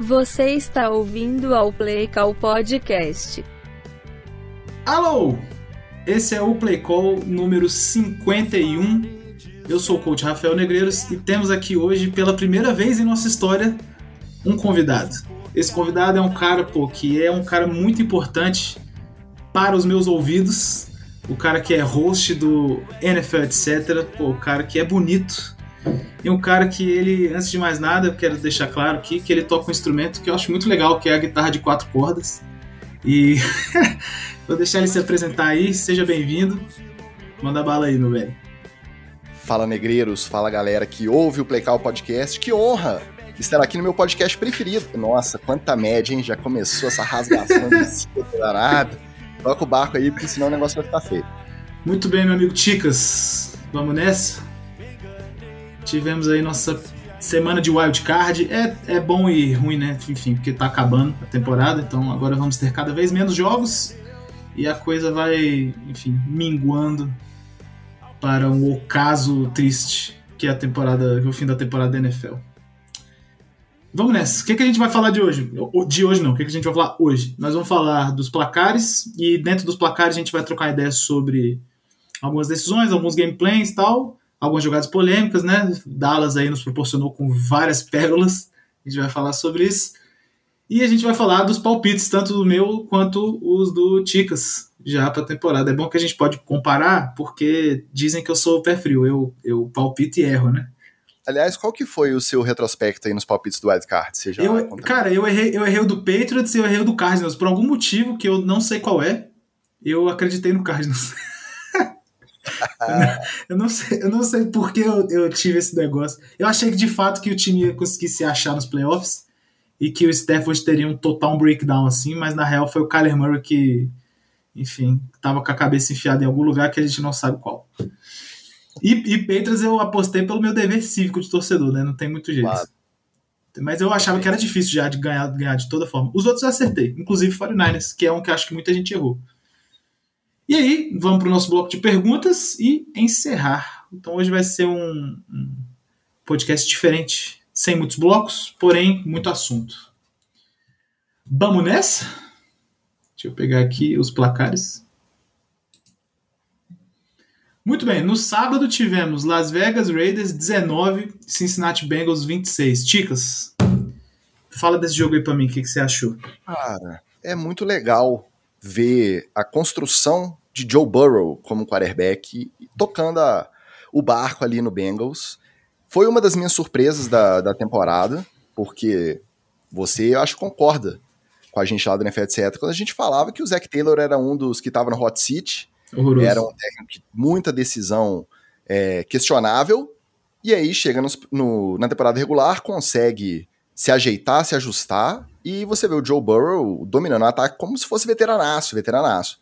Você está ouvindo ao Play Call Podcast. Alô! Esse é o Play Call número 51. Eu sou o coach Rafael Negreiros e temos aqui hoje, pela primeira vez em nossa história, um convidado. Esse convidado é um cara, pô, que é um cara muito importante para os meus ouvidos. O cara que é host do NFL, etc. Pô, o cara que é bonito, e um cara que ele, antes de mais nada, eu quero deixar claro aqui que ele toca um instrumento que eu acho muito legal, que é a guitarra de quatro cordas. E vou deixar ele se apresentar aí, seja bem-vindo. Manda bala aí, meu velho. Fala negreiros, fala galera que ouve o Playcal Podcast. Que honra estar aqui no meu podcast preferido. Nossa, quanta média, hein? Já começou essa rasgação de danada. Toca o barco aí, porque senão o negócio vai ficar feio. Muito bem, meu amigo Ticas. Vamos nessa? Tivemos aí nossa semana de wild card. É, é bom e ruim, né? Enfim, porque tá acabando a temporada, então agora vamos ter cada vez menos jogos e a coisa vai, enfim, minguando para um ocaso triste que é a temporada, o fim da temporada da NFL. Vamos nessa. O que, que a gente vai falar de hoje? De hoje não, o que, que a gente vai falar hoje? Nós vamos falar dos placares e dentro dos placares a gente vai trocar ideias sobre algumas decisões, alguns gameplays e tal algumas jogadas polêmicas, né? Dallas aí nos proporcionou com várias pérolas. A gente vai falar sobre isso. E a gente vai falar dos palpites, tanto do meu quanto os do Ticas, já para a temporada. É bom que a gente pode comparar, porque dizem que eu sou pé frio, eu, eu palpito e erro, né? Aliás, qual que foi o seu retrospecto aí nos palpites do Wildcard? Você já eu, cara, eu errei, eu errei o do Patriots e eu errei o do Cardinals. Por algum motivo que eu não sei qual é, eu acreditei no Cardinals. eu, não sei, eu não sei por que eu, eu, tive esse negócio. Eu achei que de fato que o time ia conseguir se achar nos playoffs e que o Stafford teria um total breakdown assim, mas na real foi o Kyler Murray que, enfim, tava com a cabeça enfiada em algum lugar que a gente não sabe qual. E, e Petras eu apostei pelo meu dever cívico de torcedor, né? Não tem muito jeito. Claro. Mas eu achava que era difícil já de ganhar, ganhar de toda forma. Os outros eu acertei, inclusive 49ers, que é um que acho que muita gente errou. E aí, vamos para o nosso bloco de perguntas e encerrar. Então hoje vai ser um, podcast diferente, sem muitos blocos, porém muito assunto. Vamos nessa? Deixa eu pegar aqui os placares. Muito bem, no sábado tivemos Las Vegas Raiders 19, Cincinnati Bengals 26. Ticas, fala desse jogo aí para mim, o que, que você achou? Cara, é muito legal ver a construção de Joe Burrow como quarterback tocando a, o barco ali no Bengals. Foi uma das minhas surpresas da, da temporada, porque você, eu acho, concorda com a gente lá do NFL, etc. Quando a gente falava que o Zach Taylor era um dos que estava no hot seat, Horroroso. era um técnico de muita decisão é, questionável, e aí chega no, no, na temporada regular, consegue se ajeitar, se ajustar, e você vê o Joe Burrow dominando o ataque como se fosse veteranaço, veteranaço.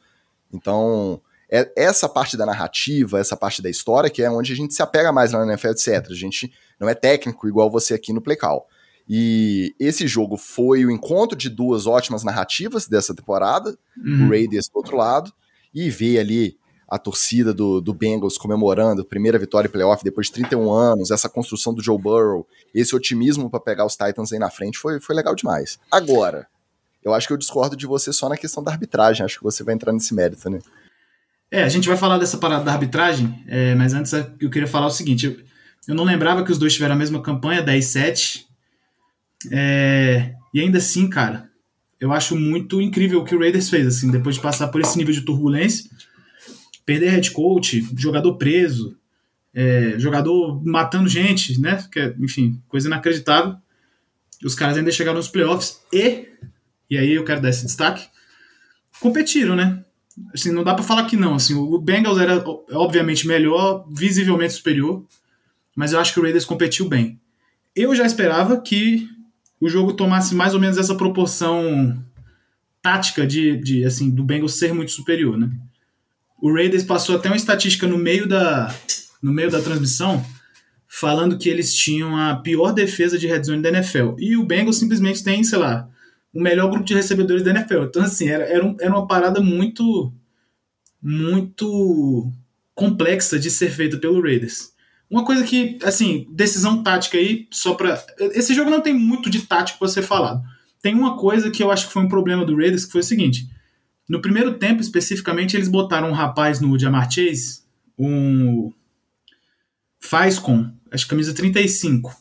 Então, é essa parte da narrativa, essa parte da história, que é onde a gente se apega mais na NFL, etc. A gente não é técnico igual você aqui no Playcall. E esse jogo foi o encontro de duas ótimas narrativas dessa temporada, uhum. o Raiders do outro lado, e ver ali a torcida do, do Bengals comemorando a primeira vitória em playoff depois de 31 anos, essa construção do Joe Burrow, esse otimismo para pegar os Titans aí na frente foi, foi legal demais. Agora, eu acho que eu discordo de você só na questão da arbitragem, acho que você vai entrar nesse mérito, né? É, a gente vai falar dessa parada da arbitragem, é, mas antes eu queria falar o seguinte: eu, eu, não lembrava que os dois tiveram a mesma campanha, 10-7. É, e ainda assim, cara, eu acho muito incrível o que o Raiders fez, assim, depois de passar por esse nível de turbulência perder head coach, jogador preso, é, jogador matando gente, né? Que é, enfim, coisa inacreditável. Os caras ainda chegaram nos playoffs e, e aí eu quero dar esse destaque, competiram, né? Assim, não dá para falar que não. Assim, o Bengals era obviamente melhor, visivelmente superior, mas eu acho que o Raiders competiu bem. Eu já esperava que o jogo tomasse mais ou menos essa proporção tática de, de assim do Bengals ser muito superior, né? O Raiders passou até uma estatística no meio da, no meio da transmissão falando que eles tinham a pior defesa de red zone da NFL. E o Bengals simplesmente tem, sei lá, o melhor grupo de recebedores da NFL. Então, assim, era, era, um, era uma parada muito, muito complexa de ser feita pelo Raiders. Uma coisa que, assim, decisão tática aí, só pra. Esse jogo não tem muito de tático pra ser falado. Tem uma coisa que eu acho que foi um problema do Raiders, que foi o seguinte. No primeiro tempo, especificamente, eles botaram um rapaz no Jamar Chase, um. Faz com, acho que camisa 35.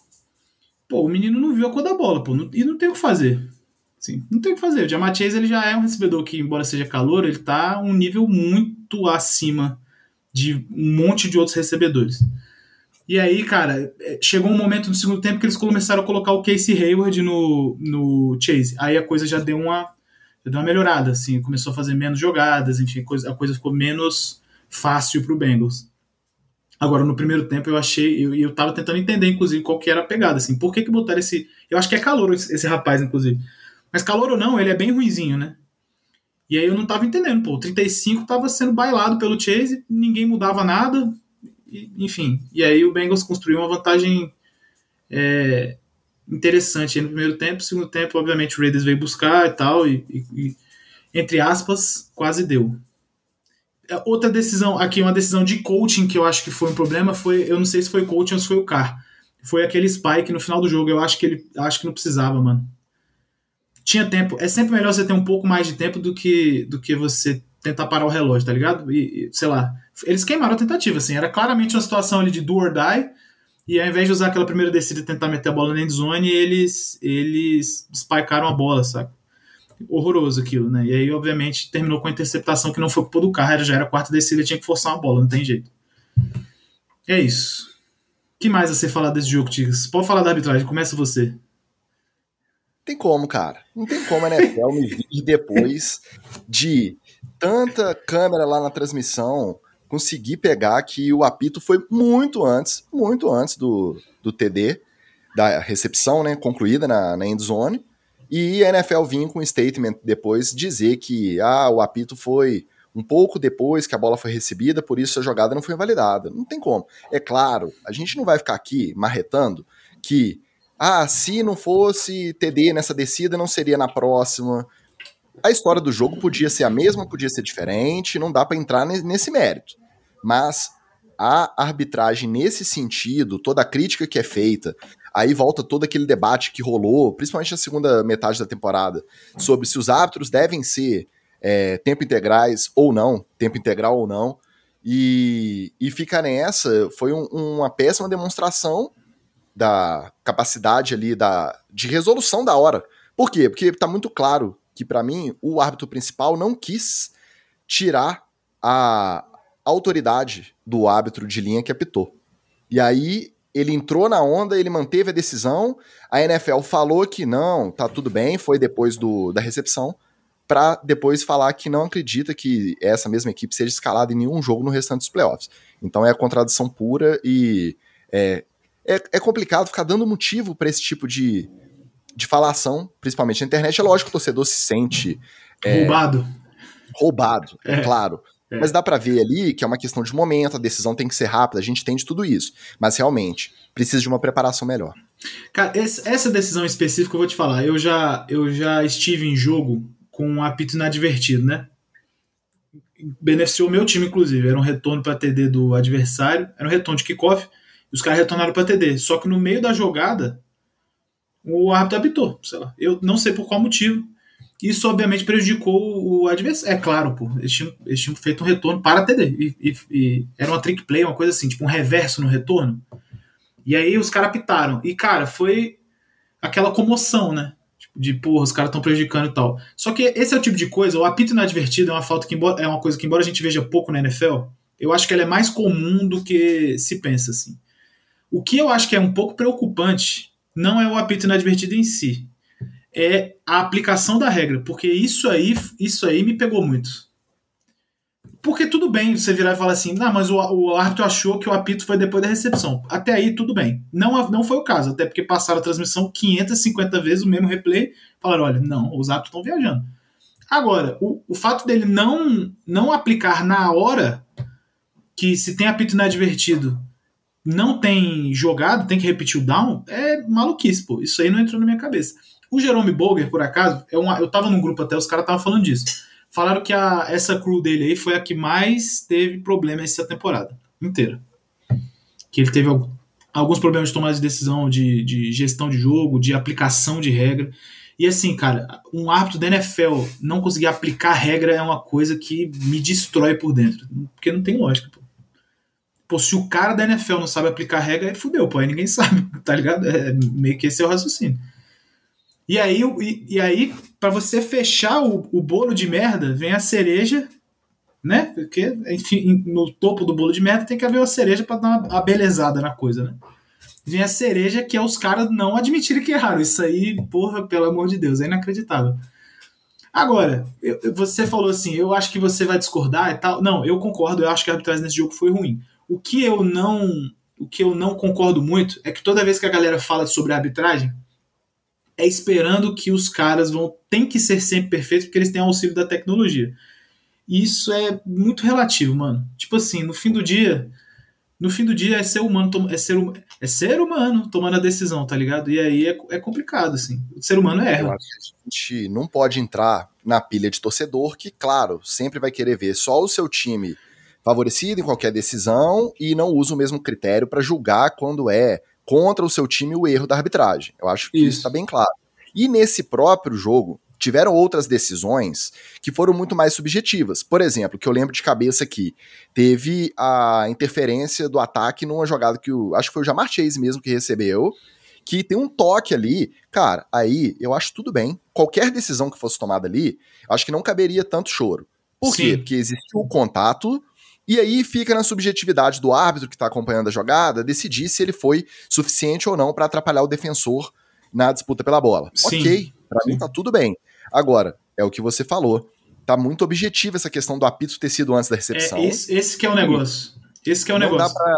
Pô, o menino não viu a cor da bola, pô, não, e não tem o que fazer. Sim, não tem o que fazer. O Jamar Chase ele já é um recebedor que, embora seja calor, ele tá um nível muito acima de um monte de outros recebedores. E aí, cara, é, chegou um momento no segundo tempo que eles começaram a colocar o Casey Hayward no, no Chase. Aí a coisa já deu uma, deu uma melhorada, assim, começou a fazer menos jogadas, enfim, a coisa ficou menos fácil pro Bengals. Agora, no primeiro tempo, eu achei, eu, eu tava tentando entender, inclusive, qual que era a pegada, assim, por que que botaram esse, eu acho que é calor esse, rapaz, inclusive, mas calor ou não, ele é bem ruinzinho, né? E aí eu não tava entendendo, pô, o 35 tava sendo bailado pelo Chase, ninguém mudava nada, enfim. E aí o Bengals construiu uma vantagem é, interessante no primeiro tempo. No segundo tempo, obviamente, o Raiders veio buscar e tal, e, e, e entre aspas, quase deu. É, outra decisão, aqui uma decisão de coaching que eu acho que foi um problema, foi, eu não sei se foi coaching ou se foi o Carr. Foi aquele spike no final do jogo, eu acho que ele acho que não precisava, mano. Tinha tempo, é sempre melhor você ter um pouco mais de tempo do que do que você tentar parar o relógio, tá ligado? E, sei lá, eles queimaram a tentativa, assim, era claramente uma situação ali de do or die, e ao invés de usar aquela primeira descida e tentar meter a bola na endzone, eles, eles spikearam a bola, saca? Horroroso aquilo, né? E aí, obviamente, terminou com a interceptação que não foi culpa do carro, já era a quarta descida, tinha que forçar uma bola, não tem jeito. É isso. O que mais a ser falar desse jogo, Tigres? Pode falar da arbitragem, começa você. Tem como, cara. Não tem como a NFL me vir depois de tanta câmera lá na transmissão, conseguir pegar que o apito foi muito antes, muito antes do, do TD, da recepção, né, concluída na, na endzone, e a NFL vinha com um statement depois dizer que ah, o apito foi um pouco depois que a bola foi recebida, por isso a jogada não foi validada. Não tem como. É claro, a gente não vai ficar aqui marretando que ah, se não fosse TD nessa descida, não seria na próxima. A história do jogo podia ser a mesma, podia ser diferente, não dá para entrar nesse mérito. Mas a arbitragem nesse sentido, toda a crítica que é feita, aí volta todo aquele debate que rolou, principalmente na segunda metade da temporada, sobre se os árbitros devem ser é, tempo integrais ou não, tempo integral ou não, e, e fica nessa, foi um, uma péssima demonstração da capacidade ali da, de resolução da hora. Por quê? Porque tá muito claro que para mim o árbitro principal não quis tirar a autoridade do árbitro de linha que apitou. E aí ele entrou na onda, ele manteve a decisão, a NFL falou que não, tá tudo bem, foi depois do, da recepção, para depois falar que não acredita que essa mesma equipe seja escalada em nenhum jogo no restante dos playoffs. Então é a contradição pura e é, é, é complicado ficar dando motivo para esse tipo de, de falação, principalmente na internet. É lógico que o torcedor se sente. É, roubado. Roubado, é, claro. É. Mas dá para ver ali que é uma questão de momento, a decisão tem que ser rápida, a gente entende tudo isso. Mas realmente, precisa de uma preparação melhor. Cara, essa decisão específica eu vou te falar. Eu já, eu já estive em jogo com um apito inadvertido, né? Beneficiou o meu time, inclusive. Era um retorno para TD do adversário, era um retorno de kickoff, e os caras retornaram para TD. Só que no meio da jogada, o árbitro apitou, sei lá. Eu não sei por qual motivo. Isso obviamente prejudicou o adversário. É claro, pô. Eles tinham, eles tinham feito um retorno para a TD. E, e, e, era uma trick play, uma coisa assim, tipo um reverso no retorno. E aí os caras apitaram. E, cara, foi aquela comoção, né? Tipo, de, porra, os caras estão prejudicando e tal. Só que esse é o tipo de coisa, o apito inadvertido é uma falta que, embora, é uma coisa que, embora a gente veja pouco na NFL, eu acho que ela é mais comum do que se pensa, assim. O que eu acho que é um pouco preocupante não é o apito inadvertido em si, é a aplicação da regra, porque isso aí, isso aí me pegou muito. Porque tudo bem você virar e falar assim, não, mas o, o árbitro achou que o apito foi depois da recepção. Até aí, tudo bem. Não, não foi o caso, até porque passaram a transmissão 550 vezes o mesmo replay, falaram, olha, não, os árbitros estão viajando. Agora, o, o fato dele não, não aplicar na hora que se tem apito inadvertido não tem jogado, tem que repetir o down, é maluquice, pô. Isso aí não entrou na minha cabeça. O Jerome Boger, por acaso, é uma, eu tava num grupo até, os caras estavam falando disso. Falaram que a, essa crew dele aí foi a que mais teve problema essa temporada inteira. que ele teve alguns problemas de tomada de decisão, de, de gestão de jogo, de aplicação de regra. E assim, cara, um árbitro da NFL não conseguir aplicar regra é uma coisa que me destrói por dentro. Porque não tem lógica, pô. Pô, se o cara da NFL não sabe aplicar regra, aí fudeu, pô, aí ninguém sabe, tá ligado? É meio que esse é o raciocínio. E aí, e, e aí para você fechar o, o bolo de merda, vem a cereja, né? Porque, enfim, no topo do bolo de merda tem que haver uma cereja para dar uma, uma belezada na coisa, né? Vem a cereja que é os caras não admitirem que erraram. Isso aí, porra, pelo amor de Deus, é inacreditável. Agora, eu, você falou assim, eu acho que você vai discordar e tal. Não, eu concordo, eu acho que a arbitragem nesse jogo foi ruim. O que eu não, o que eu não concordo muito é que toda vez que a galera fala sobre arbitragem, é esperando que os caras vão tem que ser sempre perfeitos porque eles têm auxílio da tecnologia. E isso é muito relativo, mano. Tipo assim, no fim do dia, no fim do dia é ser humano, é ser, é ser humano tomando a decisão, tá ligado? E aí é, é complicado, assim. O ser humano erra. a gente não pode entrar na pilha de torcedor que, claro, sempre vai querer ver só o seu time favorecido em qualquer decisão e não usa o mesmo critério para julgar quando é contra o seu time o erro da arbitragem. Eu acho que isso está bem claro. E nesse próprio jogo, tiveram outras decisões que foram muito mais subjetivas. Por exemplo, que eu lembro de cabeça aqui, teve a interferência do ataque numa jogada que o, acho que foi o Jamar Chase mesmo que recebeu, que tem um toque ali, cara, aí eu acho tudo bem. Qualquer decisão que fosse tomada ali, acho que não caberia tanto choro. Por Sim. quê? Porque existiu o contato, e aí fica na subjetividade do árbitro que está acompanhando a jogada decidir se ele foi suficiente ou não para atrapalhar o defensor na disputa pela bola. Sim. Ok, para mim tá tudo bem. Agora, é o que você falou. Tá muito objetivo essa questão do apito ter sido antes da recepção. É, esse, esse que é o negócio. Esse que é o não negócio. Dá pra,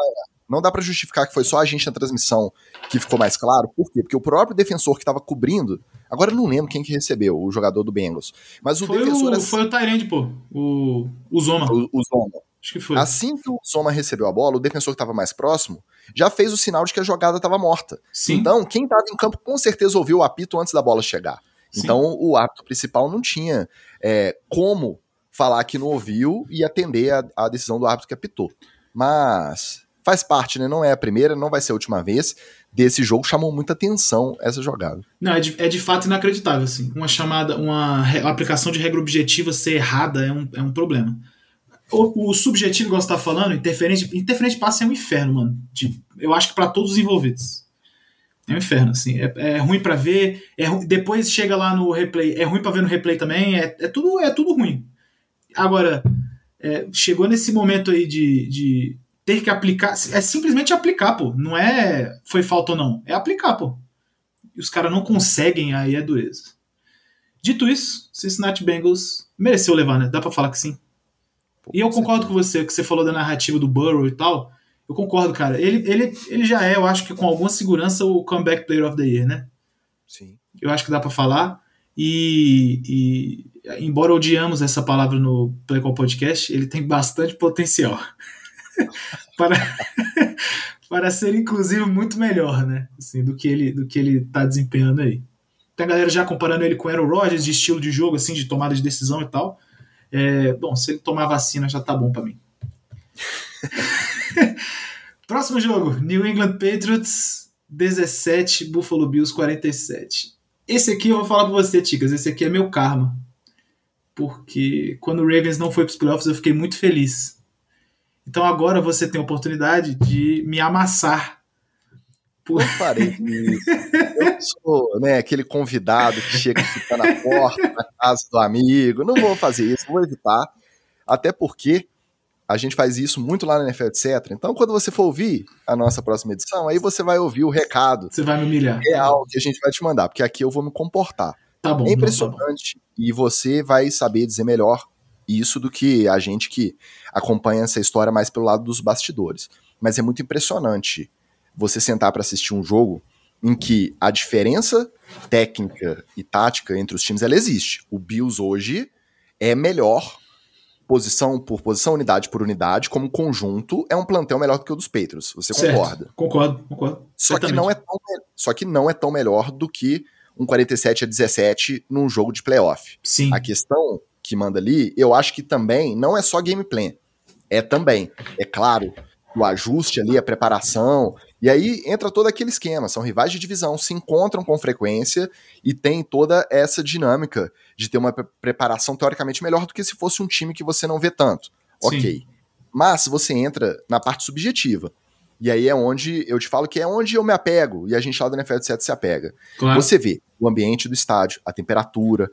não dá para justificar que foi só a gente na transmissão que ficou mais claro. Por quê? Porque o próprio defensor que estava cobrindo. Agora eu não lembro quem que recebeu, o jogador do Bengals. Mas o foi defensor. O, assim, foi o Tyrande, pô. O, o Zoma. O, o Zoma. Acho que foi. Assim que o Zoma recebeu a bola, o defensor que estava mais próximo já fez o sinal de que a jogada estava morta. Sim. Então, quem estava em campo com certeza ouviu o apito antes da bola chegar. Sim. Então, o apito principal não tinha é, como falar que não ouviu e atender a, a decisão do árbitro que apitou. Mas faz parte, né? Não é a primeira, não vai ser a última vez desse jogo. Chamou muita atenção essa jogada. Não, é de, é de fato inacreditável, assim. Uma chamada, uma, uma aplicação de regra objetiva ser errada é um, é um problema. O, o subjetivo, igual você tá falando, interferente, interferente passa é um inferno, mano. De, eu acho que para todos os envolvidos. É um inferno, assim. É, é ruim para ver. É, depois chega lá no replay. É ruim para ver no replay também. É, é, tudo, é tudo ruim. Agora, é, chegou nesse momento aí de, de ter que aplicar. É simplesmente aplicar, pô. Não é foi falta ou não. É aplicar, pô. E os caras não conseguem, aí é dureza. Dito isso, Cincinnati Bengals mereceu levar, né? Dá pra falar que sim. E eu concordo com você, que você falou da narrativa do Burrow e tal. Eu concordo, cara. Ele, ele, ele já é, eu acho que com alguma segurança, o comeback player of the year, né? Sim. Eu acho que dá para falar. E, e, embora odiamos essa palavra no Play Call Podcast, ele tem bastante potencial para, para ser, inclusive, muito melhor, né? Assim, do que ele do que ele tá desempenhando aí. Tem a galera já comparando ele com o Aaron Rodgers de estilo de jogo, assim, de tomada de decisão e tal. É, bom, se ele tomar vacina já tá bom para mim. Próximo jogo: New England Patriots 17, Buffalo Bills 47. Esse aqui eu vou falar pra você, Ticas. Esse aqui é meu karma. Porque quando o Ravens não foi pros playoffs, eu fiquei muito feliz. Então agora você tem a oportunidade de me amassar. Por... Eu parei isso. Eu sou né, aquele convidado que chega e fica na porta da casa do amigo. Não vou fazer isso, vou evitar. Até porque a gente faz isso muito lá na NFL, etc. Então, quando você for ouvir a nossa próxima edição, aí você vai ouvir o recado. Você vai me humilhar. Real que a gente vai te mandar, porque aqui eu vou me comportar. Tá bom. É impressionante não, tá bom. e você vai saber dizer melhor isso do que a gente que acompanha essa história mais pelo lado dos bastidores. Mas é muito impressionante você sentar para assistir um jogo em que a diferença técnica e tática entre os times ela existe. O Bills hoje é melhor posição por posição, unidade por unidade, como conjunto, é um plantel melhor do que o dos Patriots. Você certo. concorda? Concordo, concordo. Só que, não é tão, só que não é tão melhor do que um 47 a 17 num jogo de playoff. Sim. A questão que manda ali, eu acho que também não é só gameplay. É também, é claro, o ajuste ali, a preparação. E aí entra todo aquele esquema. São rivais de divisão, se encontram com frequência e tem toda essa dinâmica de ter uma preparação teoricamente melhor do que se fosse um time que você não vê tanto. Sim. Ok. Mas você entra na parte subjetiva. E aí é onde eu te falo que é onde eu me apego, e a gente lá do NFL 7 se apega. Claro. Você vê o ambiente do estádio, a temperatura,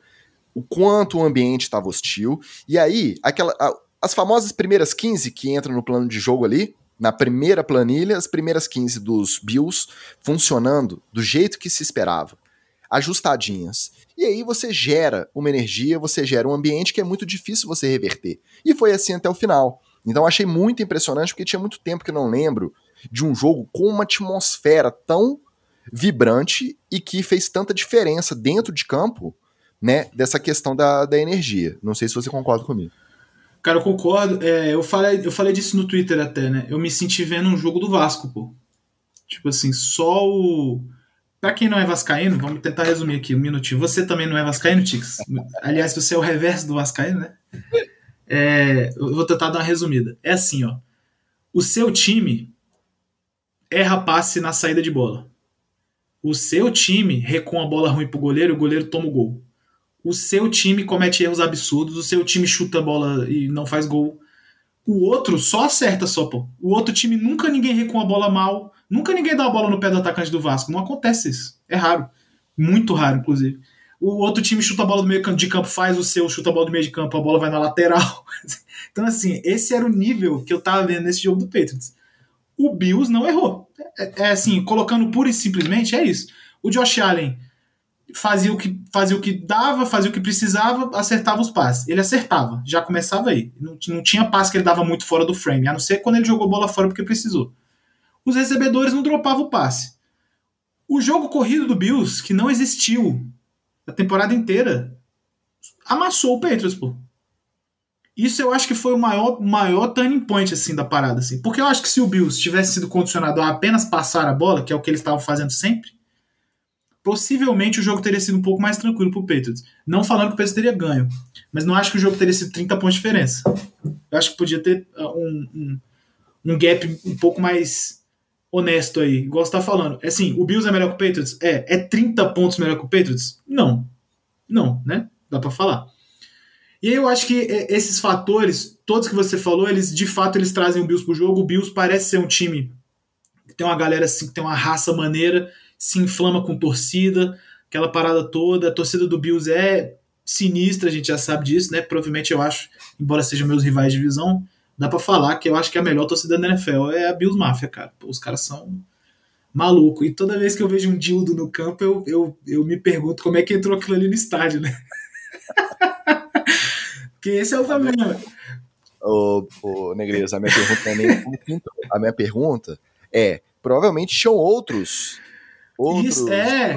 o quanto o ambiente estava hostil, e aí aquela, a, as famosas primeiras 15 que entram no plano de jogo ali, na primeira planilha, as primeiras 15 dos Bills funcionando do jeito que se esperava, ajustadinhas. E aí você gera uma energia, você gera um ambiente que é muito difícil você reverter. E foi assim até o final. Então achei muito impressionante porque tinha muito tempo que eu não lembro de um jogo com uma atmosfera tão vibrante e que fez tanta diferença dentro de campo, né, dessa questão da, da energia. Não sei se você concorda comigo. Cara, eu concordo. É, eu, falei, eu falei disso no Twitter até, né? Eu me senti vendo um jogo do Vasco, pô. Tipo assim, só o. Pra quem não é vascaíno, vamos tentar resumir aqui um minutinho. Você também não é vascaíno, Tix? Aliás, você é o reverso do vascaíno, né? É, eu vou tentar dar uma resumida. É assim, ó. O seu time erra passe na saída de bola. O seu time recua a bola ruim pro goleiro, o goleiro toma o gol. O seu time comete erros absurdos, o seu time chuta a bola e não faz gol. O outro só acerta só, pô. O outro time nunca ninguém recua a bola mal, nunca ninguém dá a bola no pé do atacante do Vasco. Não acontece isso. É raro. Muito raro, inclusive. O outro time chuta a bola do meio de campo, faz o seu, chuta a bola do meio de campo, a bola vai na lateral. então, assim, esse era o nível que eu tava vendo nesse jogo do Patriots o Bills não errou. É, é, assim, colocando pura e simplesmente, é isso. O Josh Allen fazia o que fazia o que dava, fazia o que precisava, acertava os passes. Ele acertava, já começava aí. Não, não tinha passe que ele dava muito fora do frame, a não ser quando ele jogou bola fora porque precisou. Os recebedores não dropavam o passe. O jogo corrido do Bills, que não existiu a temporada inteira, amassou o Patriots, pô. Isso eu acho que foi o maior, maior turning point assim da parada assim. Porque eu acho que se o Bills tivesse sido condicionado a apenas passar a bola, que é o que eles estavam fazendo sempre, possivelmente o jogo teria sido um pouco mais tranquilo pro Patriots. Não falando que o Patriots teria ganho, mas não acho que o jogo teria sido 30 pontos de diferença. Eu acho que podia ter uh, um, um, um gap um pouco mais honesto aí, igual você tá falando. É assim, o Bills é melhor que o Patriots? É. É 30 pontos melhor que o Patriots? Não. Não, né? Dá para falar. E aí eu acho que é, esses fatores, todos que você falou, eles de fato eles trazem o Bills pro jogo. O Bills parece ser um time que tem uma galera assim, que tem uma raça maneira, se inflama com torcida, aquela parada toda. A torcida do Bills é sinistra, a gente já sabe disso, né? Provavelmente eu acho, embora sejam meus rivais de divisão, dá para falar que eu acho que a melhor torcida da NFL é a Bills Mafia, cara. Os caras são maluco. E toda vez que eu vejo um dildo no campo, eu, eu, eu me pergunto como é que entrou aquilo ali no estádio, né? Que esse é o problema. Ô, ô a minha pergunta é nem A minha pergunta é: provavelmente tinham outros. Outros. Isso, é.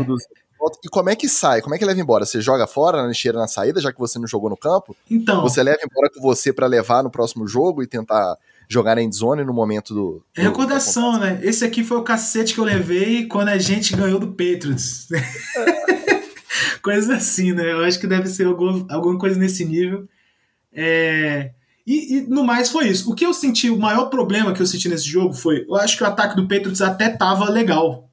E como é que sai? Como é que leva embora? Você joga fora na lixeira na saída, já que você não jogou no campo? Então. Você leva embora com você para levar no próximo jogo e tentar jogar na endzone no momento do. do Recordação, né? Esse aqui foi o cacete que eu levei quando a gente ganhou do Patriots. Coisas assim, né? Eu acho que deve ser algum, alguma coisa nesse nível. É, e, e, no mais foi isso. O que eu senti, o maior problema que eu senti nesse jogo foi, eu acho que o ataque do Patriots até tava legal.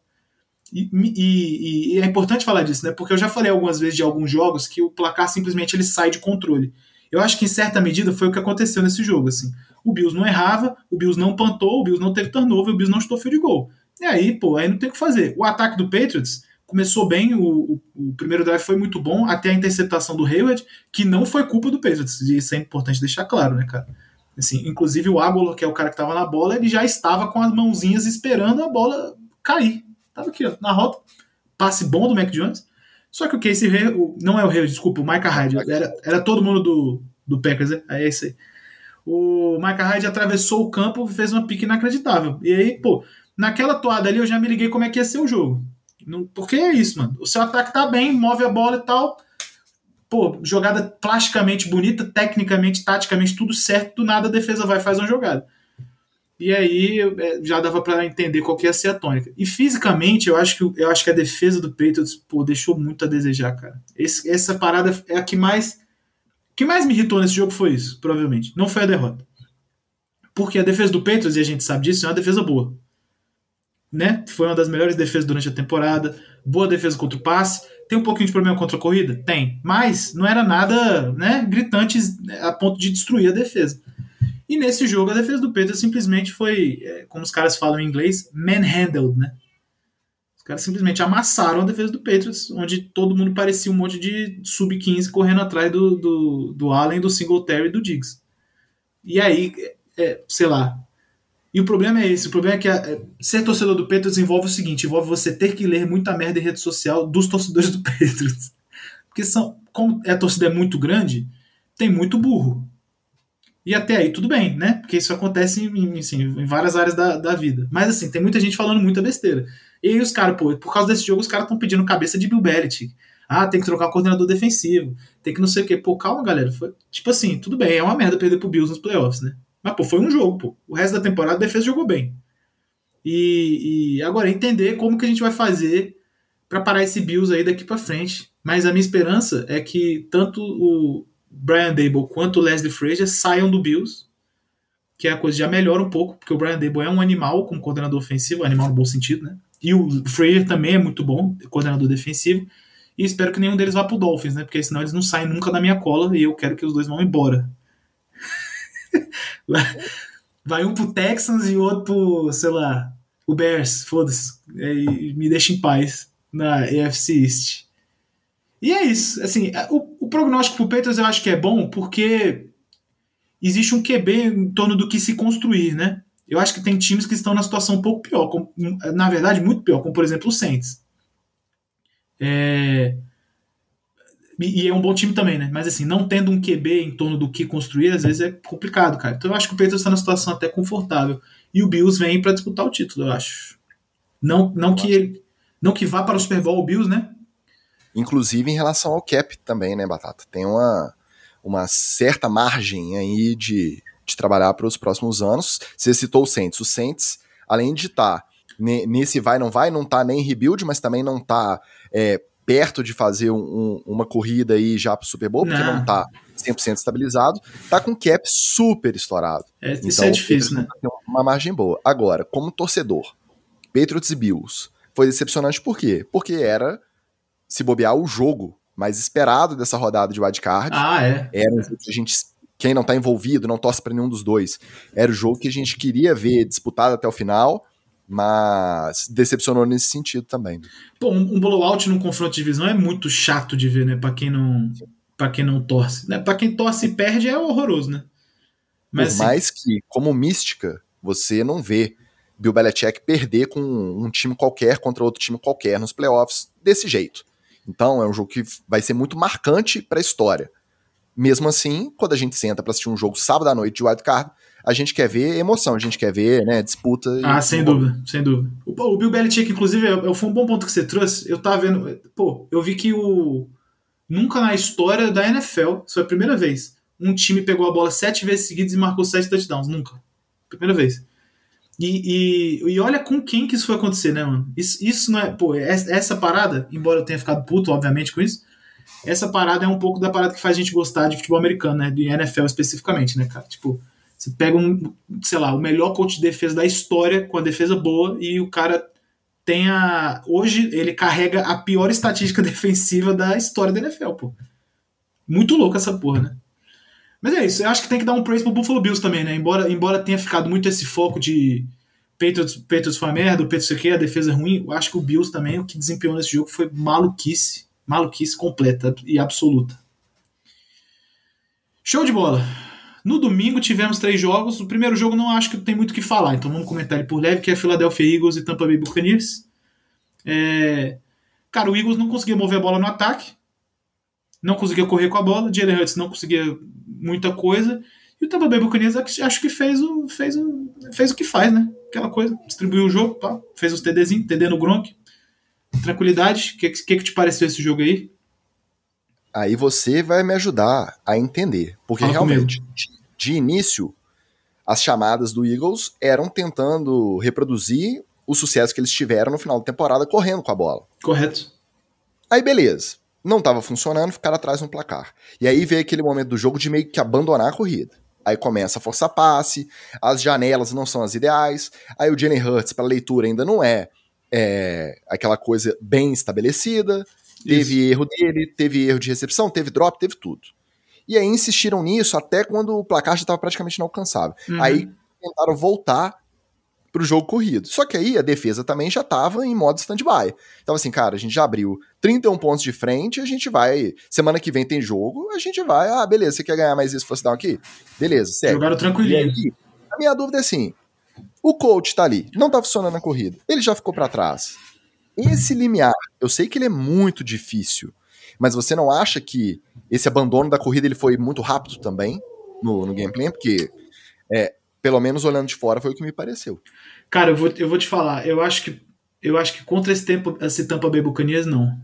E, e, e, é importante falar disso, né? Porque eu já falei algumas vezes de alguns jogos que o placar simplesmente ele sai de controle. Eu acho que em certa medida foi o que aconteceu nesse jogo, assim. O Bills não errava, o Bills não plantou, o Bills não teve turnover, o Bills não chutou de gol. E aí, pô, aí não tem o que fazer. O ataque do Patriots começou bem, o, o, o, primeiro drive foi muito bom, até a interceptação do Hayward, que não foi culpa do Patriots, isso é importante deixar claro, né, cara? Assim, inclusive o Ágolo, que é o cara que estava na bola, ele já estava com as mãozinhas esperando a bola cair. Tava aqui, ó, na rota. Passe bom do Mac Jones. Só que o Casey Hayward, não é o Hayward, desculpa, o Micah Hyde, era, era todo mundo do, do Packers, né? É isso aí. O Micah Hyde atravessou o campo fez uma pique inacreditável. E aí, pô, naquela toada ali eu já me liguei como é que ia ser o jogo. Não, porque é isso, mano. O seu ataque tá bem, move a bola e tal. Pô, jogada plasticamente bonita, tecnicamente, taticamente, tudo certo. Do nada a defesa vai faz uma jogada. E aí é, já dava para entender qual que ia ser a tônica. E fisicamente, eu acho que, eu acho que a defesa do Patriots pô, deixou muito a desejar, cara. Esse, essa parada é a que mais que mais me irritou nesse jogo foi isso, provavelmente. Não foi a derrota. Porque a defesa do Patriots, e a gente sabe disso, é uma defesa boa. Né? Foi uma das melhores defesas durante a temporada. Boa defesa contra o passe. Tem um pouquinho de problema contra a corrida? Tem. Mas não era nada né, gritante a ponto de destruir a defesa. E nesse jogo a defesa do Patriots simplesmente foi, é, como os caras falam em inglês, manhandled, né? Os caras simplesmente amassaram a defesa do Patriots, onde todo mundo parecia um monte de sub-15 correndo atrás do, do, do Allen, do Singletary e do Diggs. E aí, é, sei lá. E o problema é esse: o problema é que a, é, ser torcedor do Patriots envolve o seguinte: envolve você ter que ler muita merda em rede social dos torcedores do Patriots. Porque são, como a torcida é muito grande, tem muito burro. E até aí tudo bem, né? Porque isso acontece em, assim, em várias áreas da, da vida. Mas assim, tem muita gente falando muita besteira. E aí os caras, pô, por causa desse jogo, os caras estão pedindo cabeça de Bill Belichick. Ah, tem que trocar o coordenador defensivo. Tem que não sei o quê. Pô, calma, galera. Foi, tipo assim, tudo bem, é uma merda perder pro Bills nos playoffs, né? Mas, pô, foi um jogo, pô. O resto da temporada a defesa jogou bem. E, e agora entender como que a gente vai fazer para parar esse Bills aí daqui para frente. Mas a minha esperança é que tanto o Brian Dable quanto Leslie Frazier saiam do Bills, que é a coisa já melhora um pouco, porque o Brian Dable é um animal como coordenador ofensivo, animal no bom sentido, né? E o Frazier também é muito bom, coordenador defensivo. E espero que nenhum deles vá pro Dolphins, né? Porque senão eles não saem nunca da minha cola e eu quero que os dois vão embora. Vai um pro Texans e outro pro, sei lá, o Bears, foda-se. Me deixa em paz na AFC East. E é isso. Assim, o, o prognóstico pro Patriots eu acho que é bom porque existe um QB em torno do que se construir, né? Eu acho que tem times que estão na situação um pouco pior, como, na verdade, muito pior, como por exemplo o Saints. É, e é um bom time também, né? Mas assim, não tendo um QB em torno do que construir, às vezes é complicado, cara. Então eu acho que o Patriots está numa situação até confortável. E o Bills vem para disputar o título, eu acho. Não, não que ele, não que vá para o Super Bowl o Bills, né? Inclusive em relação ao cap também, né, Batata? Tem uma, uma certa margem aí de, de trabalhar para os próximos anos. Você citou o Saints. O Saints, além de estar tá nesse vai não vai, não tá nem rebuild, mas também não tá é, perto de fazer um, um, uma corrida aí já pro Super Bowl, porque não, não tá 100% estabilizado, tá com cap super estourado. É, isso então, é difícil, né? Tem uma margem boa. Agora, como torcedor, Patriots e Bills, foi decepcionante por quê? Porque era, se bobear, o jogo mais esperado dessa rodada de wildcard. Ah, é. Era um jogo que a gente quem não tá envolvido, não torce para nenhum dos dois. Era o jogo que a gente queria ver disputado até o final mas decepcionou nesse sentido também. Pô, um, um blowout num confronto de divisão é muito chato de ver, né? Para quem não para quem não torce, né? Para quem torce e perde é horroroso, né? Mas Por assim, mais que como mística, você não vê Bill Belichick perder com um time qualquer contra outro time qualquer nos playoffs desse jeito. Então é um jogo que vai ser muito marcante para a história. Mesmo assim, quando a gente senta para assistir um jogo sábado à noite de wildcard, a gente quer ver emoção, a gente quer ver, né, disputa. Ah, sem dúvida, sem dúvida. O, o Bill Belichick, inclusive, é, foi um bom ponto que você trouxe. Eu tava vendo, pô, eu vi que o nunca na história da NFL, isso foi a primeira vez, um time pegou a bola sete vezes seguidas e marcou sete touchdowns, nunca. Primeira vez. E, e, e, olha com quem que isso foi acontecer, né, mano? Isso, isso não é. Pô, essa parada, embora eu tenha ficado puto, obviamente, com isso, essa parada é um pouco da parada que faz a gente gostar de futebol americano, né? De NFL especificamente, né, cara? Tipo, você pega um, sei lá, o melhor coach de defesa da história com a defesa boa e o cara tem a. Hoje ele carrega a pior estatística defensiva da história da NFL, pô. Muito louco essa porra, né? Mas é isso, eu acho que tem que dar um praise pro Buffalo Bills também, né? Embora, embora tenha ficado muito esse foco de Patriots, Patriots foi uma merda, o Patriots aqui, a defesa é ruim, eu acho que o Bills também, o que desempenhou nesse jogo foi maluquice, maluquice completa e absoluta. Show de bola! No domingo tivemos três jogos. O primeiro jogo não acho que tem muito o que falar, então vamos comentar ele por leve, que é Philadelphia Eagles e Tampa Bay Buccaneers. É... Cara, o Eagles não conseguia mover a bola no ataque, não conseguia correr com a bola, Jalen Hurts não conseguia muita coisa, e o Tampa Bay Buccaneers acho que fez o, fez o, fez o que faz, né? Aquela coisa, distribuiu o jogo, pá, fez os TDzinhos, TD no Gronk. Tranquilidade, o que, que, que te pareceu esse jogo aí? Aí você vai me ajudar a entender. Porque Fala realmente, de, de início, as chamadas do Eagles eram tentando reproduzir o sucesso que eles tiveram no final da temporada correndo com a bola. Correto. Aí beleza. Não estava funcionando, ficaram atrás no placar. E aí veio aquele momento do jogo de meio que abandonar a corrida. Aí começa a força passe, as janelas não são as ideais, aí o Jalen Hurts para leitura ainda não é, é, aquela coisa bem estabelecida, teve Isso. erro dele, teve erro de recepção, teve drop, teve tudo. E aí insistiram nisso até quando o placar já estava praticamente inalcançável. Uhum. Aí tentaram voltar para o jogo corrido. Só que aí a defesa também já estava em modo stand-by. Então, assim, cara, a gente já abriu 31 pontos de frente, a gente vai. Semana que vem tem jogo, a gente vai. Ah, beleza, você quer ganhar mais esse fosse down aqui? Beleza, segue. Jogaram tranquilinho. Aí, a minha dúvida é assim: o coach tá ali, não tá funcionando na corrida, ele já ficou para trás. Esse limiar, eu sei que ele é muito difícil, mas você não acha que esse abandono da corrida ele foi muito rápido também no, no gameplay? Porque é, pelo menos olhando de fora, foi o que me pareceu. Cara, eu vou, eu vou te falar, eu acho que eu acho que contra esse, tempo, esse Tampa Bay Buccaneers, não.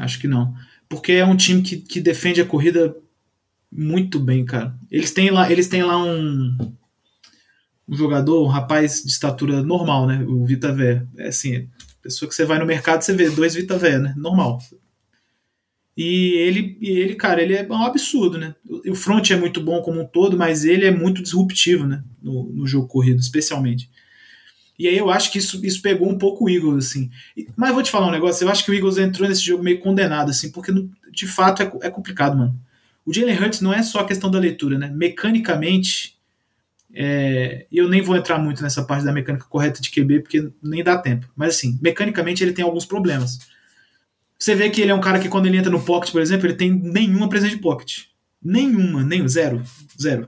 Acho que não. Porque é um time que, que defende a corrida muito bem, cara. Eles têm lá, eles têm lá um, um jogador, um rapaz de estatura normal, né? O Vita Vé. É assim, pessoa que você vai no mercado, você vê dois Vita Vé, né? Normal. E ele, ele, cara, ele é um absurdo, né? O front é muito bom como um todo, mas ele é muito disruptivo, né? No, no jogo corrido, especialmente. E aí eu acho que isso, isso pegou um pouco o Eagles, assim. Mas vou te falar um negócio, eu acho que o Eagles entrou nesse jogo meio condenado, assim, porque de fato é, é complicado, mano. O Jalen Hurts não é só a questão da leitura, né? Mecanicamente, é, eu nem vou entrar muito nessa parte da mecânica correta de QB, porque nem dá tempo. Mas assim, mecanicamente ele tem alguns problemas. Você vê que ele é um cara que quando ele entra no pocket, por exemplo, ele tem nenhuma presença de pocket. Nenhuma, nenhum, zero, zero.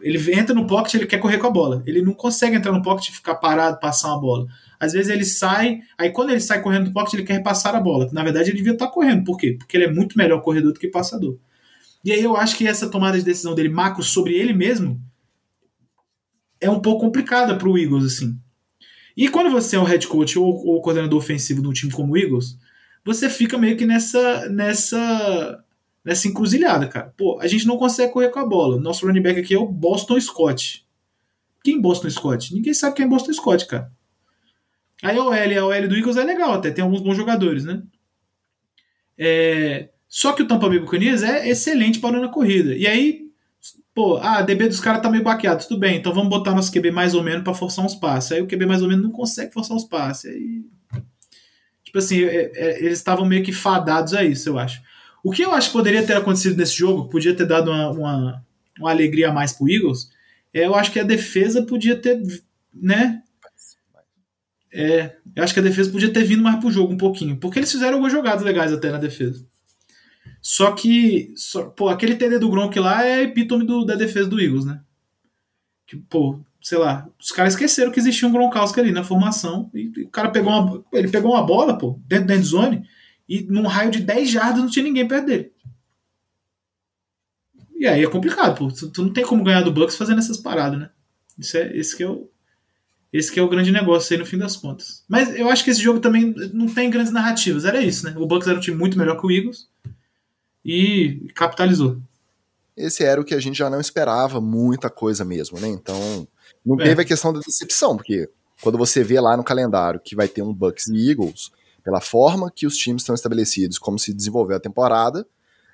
Ele entra no pocket, ele quer correr com a bola. Ele não consegue entrar no pocket e ficar parado, passar uma bola. Às vezes ele sai, aí quando ele sai correndo do pocket, ele quer repassar a bola. Na verdade, ele devia estar correndo. Por quê? Porque ele é muito melhor corredor do que passador. E aí eu acho que essa tomada de decisão dele macro sobre ele mesmo é um pouco complicada para o Eagles, assim. E quando você é o head coach ou, ou coordenador ofensivo de um time como o Eagles, você fica meio que nessa nessa nessa encruzilhada, cara. Pô, a gente não consegue correr com a bola. Nosso running back aqui é o Boston Scott. Quem é Boston Scott? Ninguém sabe quem é Boston Scott, cara. Aí a OL, a OL do Eagles é legal até, tem alguns bons jogadores, né? É... Só que o Tampa Bay Buccaneers é excelente parando a corrida. E aí, pô, ah, a DB dos caras tá meio baqueado, tudo bem, então vamos botar nosso QB mais ou menos para forçar uns passes. Aí o QB mais ou menos não consegue forçar uns passes. Aí Tipo assim, é, é, eles estavam meio que fadados a isso, eu acho. O que eu acho que poderia ter acontecido nesse jogo, podia ter dado uma, uma, uma alegria a mais pro Eagles, é, eu acho que a defesa podia ter, né? É, eu acho que a defesa podia ter vindo mais pro jogo um pouquinho, porque eles fizeram algumas jogadas legais até na defesa. Só que, só, pô, aquele TD do Gronk lá é epítome do, da defesa do Eagles, né? Que, pô, sei lá, os caras esqueceram que existia um Gronkowski ali na formação e, e o cara pegou uma, ele pegou uma bola, pô, dentro da endzone e num raio de 10 jardas não tinha ninguém perto dele. E aí é complicado, pô. Tu, tu não tem como ganhar do Bucks fazendo essas paradas, né? Isso é, esse que é o esse que é o grande negócio aí no fim das contas. Mas eu acho que esse jogo também não tem grandes narrativas. Era isso, né? O Bucks era um time muito melhor que o Eagles e capitalizou. Esse era o que a gente já não esperava muita coisa mesmo, né? Então, não é. teve a questão da decepção, porque quando você vê lá no calendário que vai ter um Bucks e Eagles, pela forma que os times estão estabelecidos, como se desenvolveu a temporada,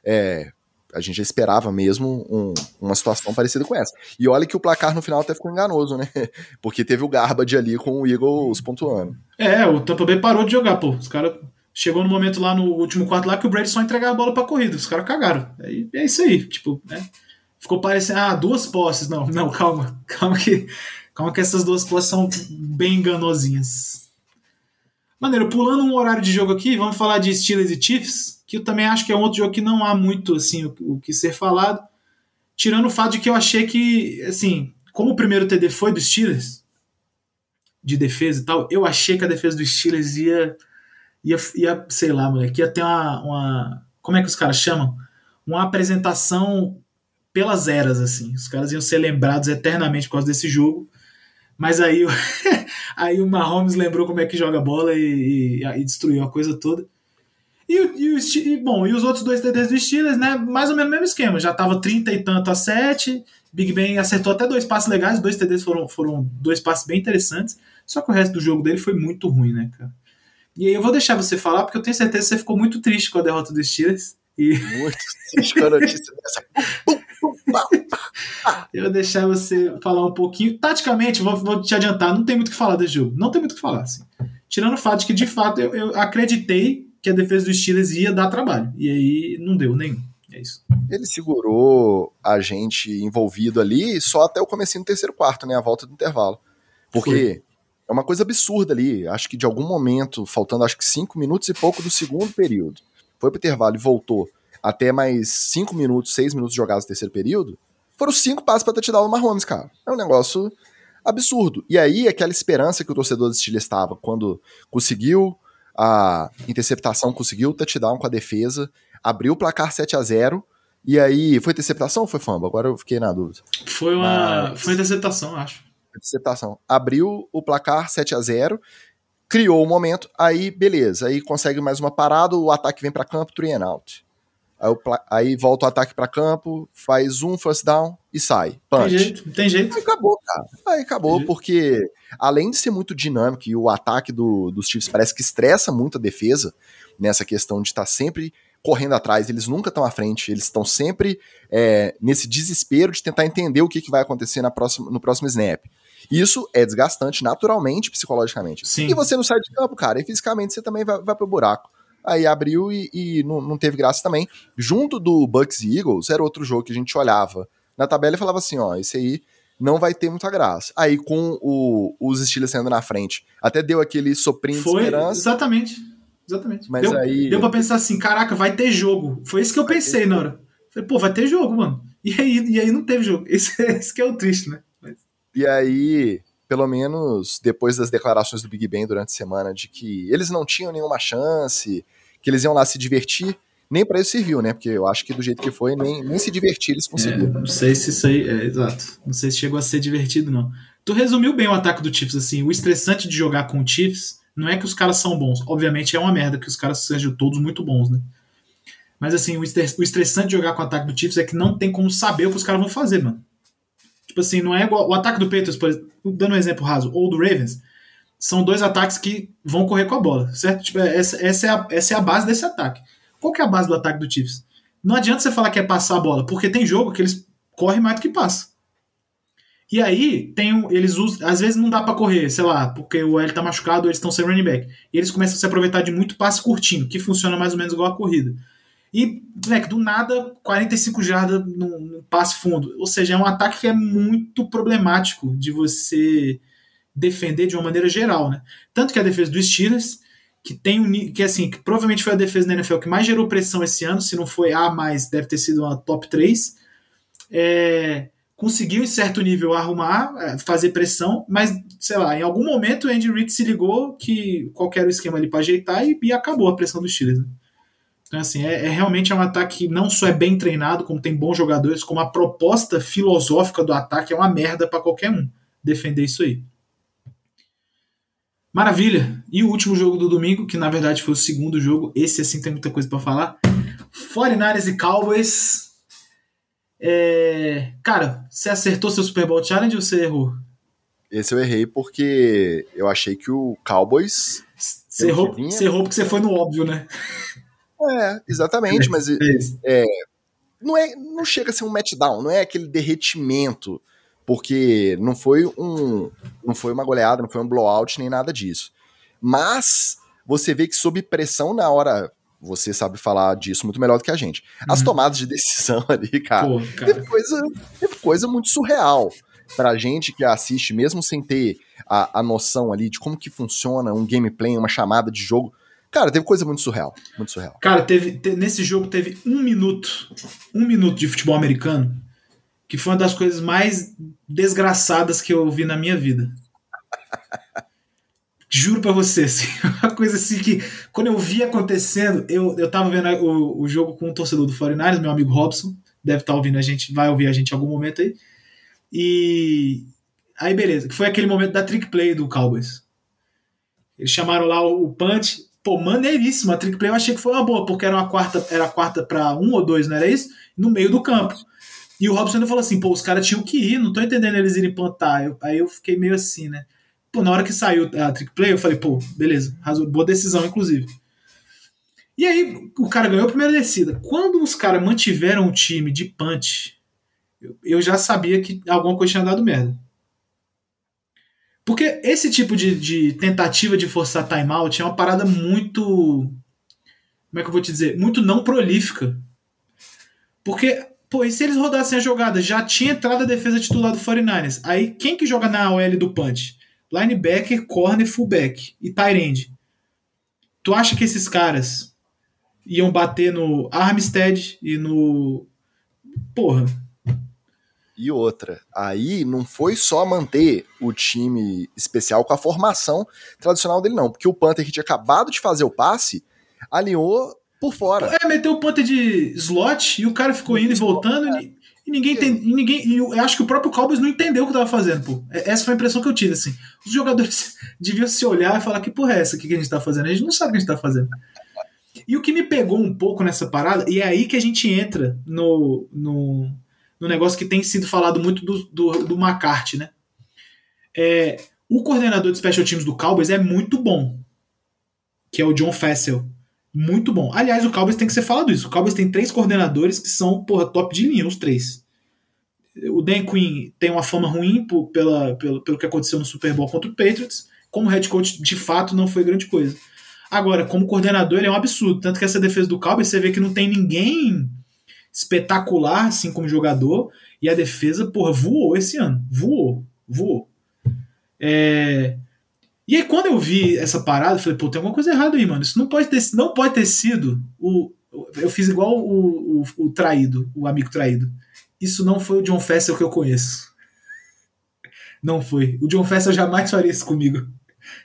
é, a gente já esperava mesmo um, uma situação parecida com essa. E olha que o placar no final até ficou enganoso, né? Porque teve o Garbage ali com o Eagles pontuando. É, o Tampa Bay parou de jogar, pô. Os caras chegou no momento lá no último quarto lá que o Brady só entregava a bola pra corrida. Os caras cagaram. É, é isso aí, tipo, né? Ficou parecendo, ah, duas posses. Não, não, calma, calma que, calma que essas duas posses são bem enganosinhas. Maneiro, pulando um horário de jogo aqui, vamos falar de Steelers e Chiefs, que eu também acho que é um outro jogo que não há muito assim o, o que ser falado, tirando o fato de que eu achei que, assim, como o primeiro TD foi do Steelers, de defesa e tal, eu achei que a defesa do Steelers ia, ia, ia sei lá, moleque, ia ter uma, uma como é que os caras chamam? Uma apresentação pelas eras, assim. Os caras iam ser lembrados eternamente por causa desse jogo. Mas aí, aí o Mahomes lembrou como é que joga bola e, e, e destruiu a coisa toda. E, e, e, bom, e os outros dois TDs do Steelers, né? Mais ou menos o mesmo esquema. Já tava 30 e tanto a 7. Big Ben acertou até dois passes legais. Dois TDs foram, foram dois passes bem interessantes. Só que o resto do jogo dele foi muito ruim, né, cara? E aí eu vou deixar você falar, porque eu tenho certeza que você ficou muito triste com a derrota dos Steelers. E... Muito triste com a notícia dessa. Pum, eu vou deixar você falar um pouquinho. Taticamente, vou, vou, te adiantar, não tem muito o que falar desse jogo. Não tem muito o que falar. Assim. Tirando o fato de que, de fato, eu, eu acreditei que a defesa do Steelers ia dar trabalho. E aí não deu nenhum. É isso. Ele segurou a gente envolvido ali só até o começo do terceiro quarto, né? A volta do intervalo. Porque Foi. é uma coisa absurda ali. Acho que de algum momento, faltando acho que cinco minutos e pouco do segundo período, foi pro intervalo e voltou até mais cinco minutos, seis minutos jogados no terceiro período, foram cinco passos para touchdown do Mahomes, cara. É um negócio absurdo. E aí, aquela esperança que o torcedor do Steelers estava quando conseguiu a interceptação, conseguiu o touchdown com a defesa, abriu o placar 7 a 0 e aí, foi interceptação ou foi fumble? Agora eu fiquei na dúvida. Foi uma, Mas... foi interceptação, acho. Interceptação. Abriu o placar 7 a 0 criou o momento, aí beleza, aí consegue mais uma parada, o ataque vem para campo, three and out. Aí, aí volta o ataque para campo, faz um first down e sai. Punch. Tem jeito, tem jeito. Aí acabou, cara. Aí acabou, porque além de ser muito dinâmico e o ataque do, dos Chiefs parece que estressa muito a defesa nessa questão de estar tá sempre correndo atrás, eles nunca estão à frente, eles estão sempre é, nesse desespero de tentar entender o que, que vai acontecer na próxima, no próximo snap. Isso é desgastante naturalmente, psicologicamente. Sim. E você não sai de campo, cara, e fisicamente você também vai, vai pro buraco. Aí abriu e, e não, não, teve graça também. Junto do Bucks e Eagles, era outro jogo que a gente olhava na tabela e falava assim: ó, esse aí não vai ter muita graça. Aí com o, os Steelers saindo na frente, até deu aquele soprinho Foi, de esperança. Exatamente. Exatamente. Mas deu, aí... deu pra pensar assim: caraca, vai ter jogo. Foi isso que eu pensei na hora. Falei, pô, vai ter jogo, mano. E aí, e aí não teve jogo. Esse, esse que é o triste, né? Mas... E aí, pelo menos depois das declarações do Big Ben durante a semana de que eles não tinham nenhuma chance, que eles iam lá se divertir, nem para isso serviu, né? Porque eu acho que do jeito que foi, nem, nem se divertir eles conseguiram. É, não sei se isso aí. É, exato. Não sei se chegou a ser divertido, não. Tu resumiu bem o ataque do Chiefs, assim. O estressante de jogar com o Chiefs não é que os caras são bons. Obviamente é uma merda que os caras sejam todos muito bons, né? Mas assim, o estressante de jogar com o ataque do Chiefs é que não tem como saber o que os caras vão fazer, mano. Tipo assim, não é igual. O ataque do Patriots, por exemplo, dando um exemplo raso, ou do Ravens, são dois ataques que vão correr com a bola, certo? Tipo, essa, essa, é a, essa é a base desse ataque. Qual que é a base do ataque do Chiefs? Não adianta você falar que é passar a bola, porque tem jogo que eles correm mais do que passa. E aí, tem um, eles usam, às vezes não dá para correr, sei lá, porque o L tá machucado, eles estão sem running back. E eles começam a se aproveitar de muito passe curtinho, que funciona mais ou menos igual a corrida. E, moleque, do nada, 45 jardas no passe fundo. Ou seja, é um ataque que é muito problemático de você defender de uma maneira geral, né? Tanto que a defesa dos Steelers, que tem um que assim, que provavelmente foi a defesa da NFL que mais gerou pressão esse ano, se não foi a mais, deve ter sido uma top 3. É, conseguiu em certo nível arrumar, é, fazer pressão, mas sei lá, em algum momento o Andy Reid se ligou que qualquer esquema ali para ajeitar e, e, acabou a pressão dos Steelers. Né? Então, assim, é, é, realmente é um ataque que não só é bem treinado, como tem bons jogadores, como a proposta filosófica do ataque é uma merda para qualquer um defender isso aí. Maravilha! E o último jogo do domingo, que na verdade foi o segundo jogo, esse assim tem muita coisa para falar. 49ers e Cowboys. É... Cara, você acertou seu Super Bowl Challenge ou você errou? Esse eu errei porque eu achei que o Cowboys. Você errou, vinha... errou porque você foi no óbvio, né? É, exatamente, mas é, não, é, não chega a ser um matchdown, não é aquele derretimento porque não foi um não foi uma goleada, não foi um blowout nem nada disso. Mas você vê que sob pressão na hora, você sabe falar disso muito melhor do que a gente. As uhum. tomadas de decisão ali, cara, Pô, cara. Teve, coisa, teve coisa muito surreal pra gente que assiste, mesmo sem ter a, a noção ali de como que funciona um gameplay, uma chamada de jogo. Cara, teve coisa muito surreal, muito surreal. Cara, teve, te, nesse jogo teve um minuto, um minuto de futebol americano que foi uma das coisas mais desgraçadas que eu vi na minha vida. Juro pra você, assim, uma coisa assim que, quando eu vi acontecendo, eu, eu tava vendo o, o jogo com um torcedor do 49 meu amigo Robson, deve estar tá ouvindo a gente, vai ouvir a gente em algum momento aí. E aí, beleza, foi aquele momento da trick play do Cowboys. Eles chamaram lá o, o punch, pô, maneiríssimo. A trick play eu achei que foi uma boa, porque era uma quarta, era quarta para um ou dois, não era isso? No meio do campo. E o Robson falou assim, pô, os caras tinham que ir, não tô entendendo eles irem plantar. Eu, aí eu fiquei meio assim, né? Pô, na hora que saiu a trick play, eu falei, pô, beleza, boa decisão, inclusive. E aí o cara ganhou a primeira descida. Quando os caras mantiveram o time de punch, eu já sabia que alguma coisa tinha dado merda. Porque esse tipo de, de tentativa de forçar timeout é uma parada muito. Como é que eu vou te dizer? Muito não prolífica. Porque, pô, e se eles rodassem a jogada? Já tinha entrado a defesa titular do 49ers. Aí quem que joga na OL do punch? Linebacker, corner, fullback e tight end. Tu acha que esses caras iam bater no Armstead e no. Porra, e outra, aí não foi só manter o time especial com a formação tradicional dele, não. Porque o Panther que tinha acabado de fazer o passe alinhou por fora. É, meteu o Panther de slot e o cara ficou indo e voltando. E, e ninguém tem. E ninguém, e eu acho que o próprio Cowboys não entendeu o que tava fazendo, pô. É, essa foi a impressão que eu tive, assim. Os jogadores deviam se olhar e falar: que porra é essa que a gente tá fazendo? A gente não sabe o que a gente tá fazendo. E o que me pegou um pouco nessa parada, e é aí que a gente entra no, no, no negócio que tem sido falado muito do, do, do McCarthy, né? É, o coordenador de special teams do Cowboys é muito bom, que é o John Fessel. Muito bom. Aliás, o Cowboys tem que ser falado isso. O Cowboys tem três coordenadores que são, porra, top de linha, os três. O Dan Quinn tem uma fama ruim por, pela, pelo, pelo que aconteceu no Super Bowl contra o Patriots. Como head coach, de fato, não foi grande coisa. Agora, como coordenador, ele é um absurdo. Tanto que essa defesa do Cowboys, você vê que não tem ninguém espetacular, assim, como jogador, e a defesa, porra, voou esse ano. Voou, voou. É... E aí, quando eu vi essa parada, eu falei, pô, tem alguma coisa errada aí, mano. Isso não pode ter, não pode ter sido o. Eu fiz igual o, o, o traído, o amigo traído. Isso não foi o John Fessel que eu conheço. Não foi. O John Fessel jamais faria isso comigo.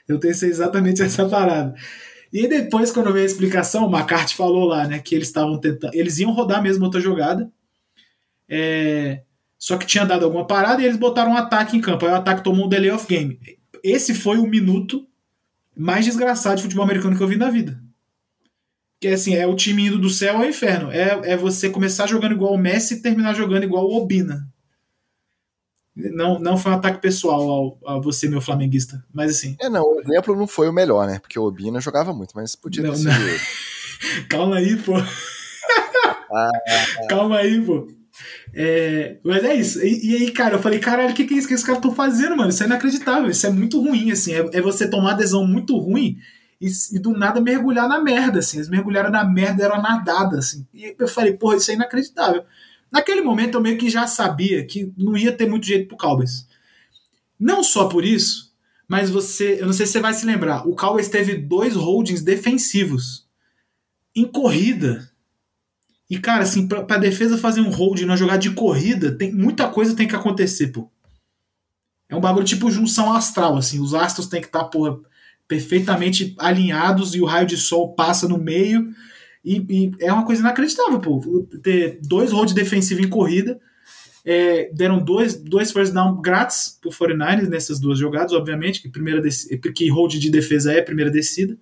Eu pensei exatamente essa parada. E depois, quando veio a explicação, o McCarthy falou lá, né, que eles estavam tentando. Eles iam rodar mesmo outra jogada. É, só que tinha dado alguma parada e eles botaram um ataque em campo. Aí o ataque tomou um delay of game. Esse foi o minuto mais desgraçado de futebol americano que eu vi na vida. Que é assim, é o time indo do céu ao inferno. É, é você começar jogando igual o Messi e terminar jogando igual o Obina. Não, não foi um ataque pessoal ao, a você, meu flamenguista. Mas assim. É, não, o exemplo não foi o melhor, né? Porque o Obina jogava muito, mas podia não, ter sido. Calma aí, pô. Ah, Calma aí, pô. É, mas é isso. E, e, aí, cara, eu falei, caralho, o que, que é isso que esses caras estão fazendo, mano? Isso é inacreditável, isso é muito ruim, assim. É, é você tomar adesão muito ruim e, e, do nada mergulhar na merda, assim. Eles mergulharam na merda, era nadada, assim. E eu falei, porra, isso é inacreditável. Naquele momento eu meio que já sabia que não ia ter muito jeito pro Cowboys. Não só por isso, mas você, eu não sei se você vai se lembrar, o Cowboys teve dois holdings defensivos em corrida. E cara, assim, pra, pra defesa fazer um holding na jogada de corrida, tem muita coisa tem que acontecer, pô. É um bagulho tipo junção astral, assim, os astros têm que estar, tá, porra, perfeitamente alinhados e o raio de sol passa no meio e, e, é uma coisa inacreditável, pô. Ter dois holds defensivos em corrida. É, deram dois, dois first down grátis pro 49ers nessas duas jogadas, obviamente, que primeira que hold de defesa é primeira descida.